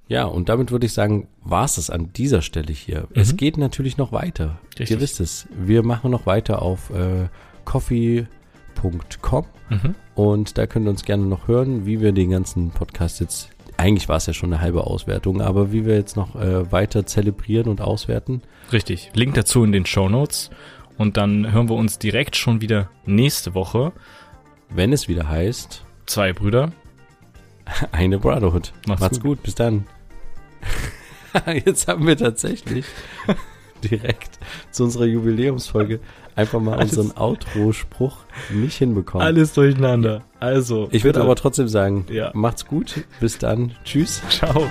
[SPEAKER 1] Ja, und damit würde ich sagen, war es es an dieser Stelle hier. Es geht natürlich noch weiter.
[SPEAKER 2] Richtig.
[SPEAKER 1] Ihr wisst es. Wir machen noch weiter auf äh, coffee.com
[SPEAKER 2] Mhm.
[SPEAKER 1] und da könnt ihr uns gerne noch hören, wie wir den ganzen Podcast jetzt, eigentlich war es ja schon eine halbe Auswertung, aber wie wir jetzt noch äh, weiter zelebrieren und auswerten.
[SPEAKER 2] Richtig. Link dazu in den Show Notes. Und dann hören wir uns direkt schon wieder nächste Woche.
[SPEAKER 1] Wenn es wieder heißt,
[SPEAKER 2] Zwei Brüder.
[SPEAKER 1] eine Brotherhood.
[SPEAKER 2] Macht's
[SPEAKER 1] Macht's,
[SPEAKER 2] gut.
[SPEAKER 1] gut. bis dann. Jetzt haben wir tatsächlich direkt zu unserer Jubiläumsfolge einfach mal
[SPEAKER 2] Alles-
[SPEAKER 1] unseren Outro-Spruch nicht hinbekommen.
[SPEAKER 2] Alles durcheinander. Also.
[SPEAKER 1] ich würde aber trotzdem sagen,
[SPEAKER 2] Ja.
[SPEAKER 1] macht's gut, bis dann, tschüss.
[SPEAKER 2] Ciao.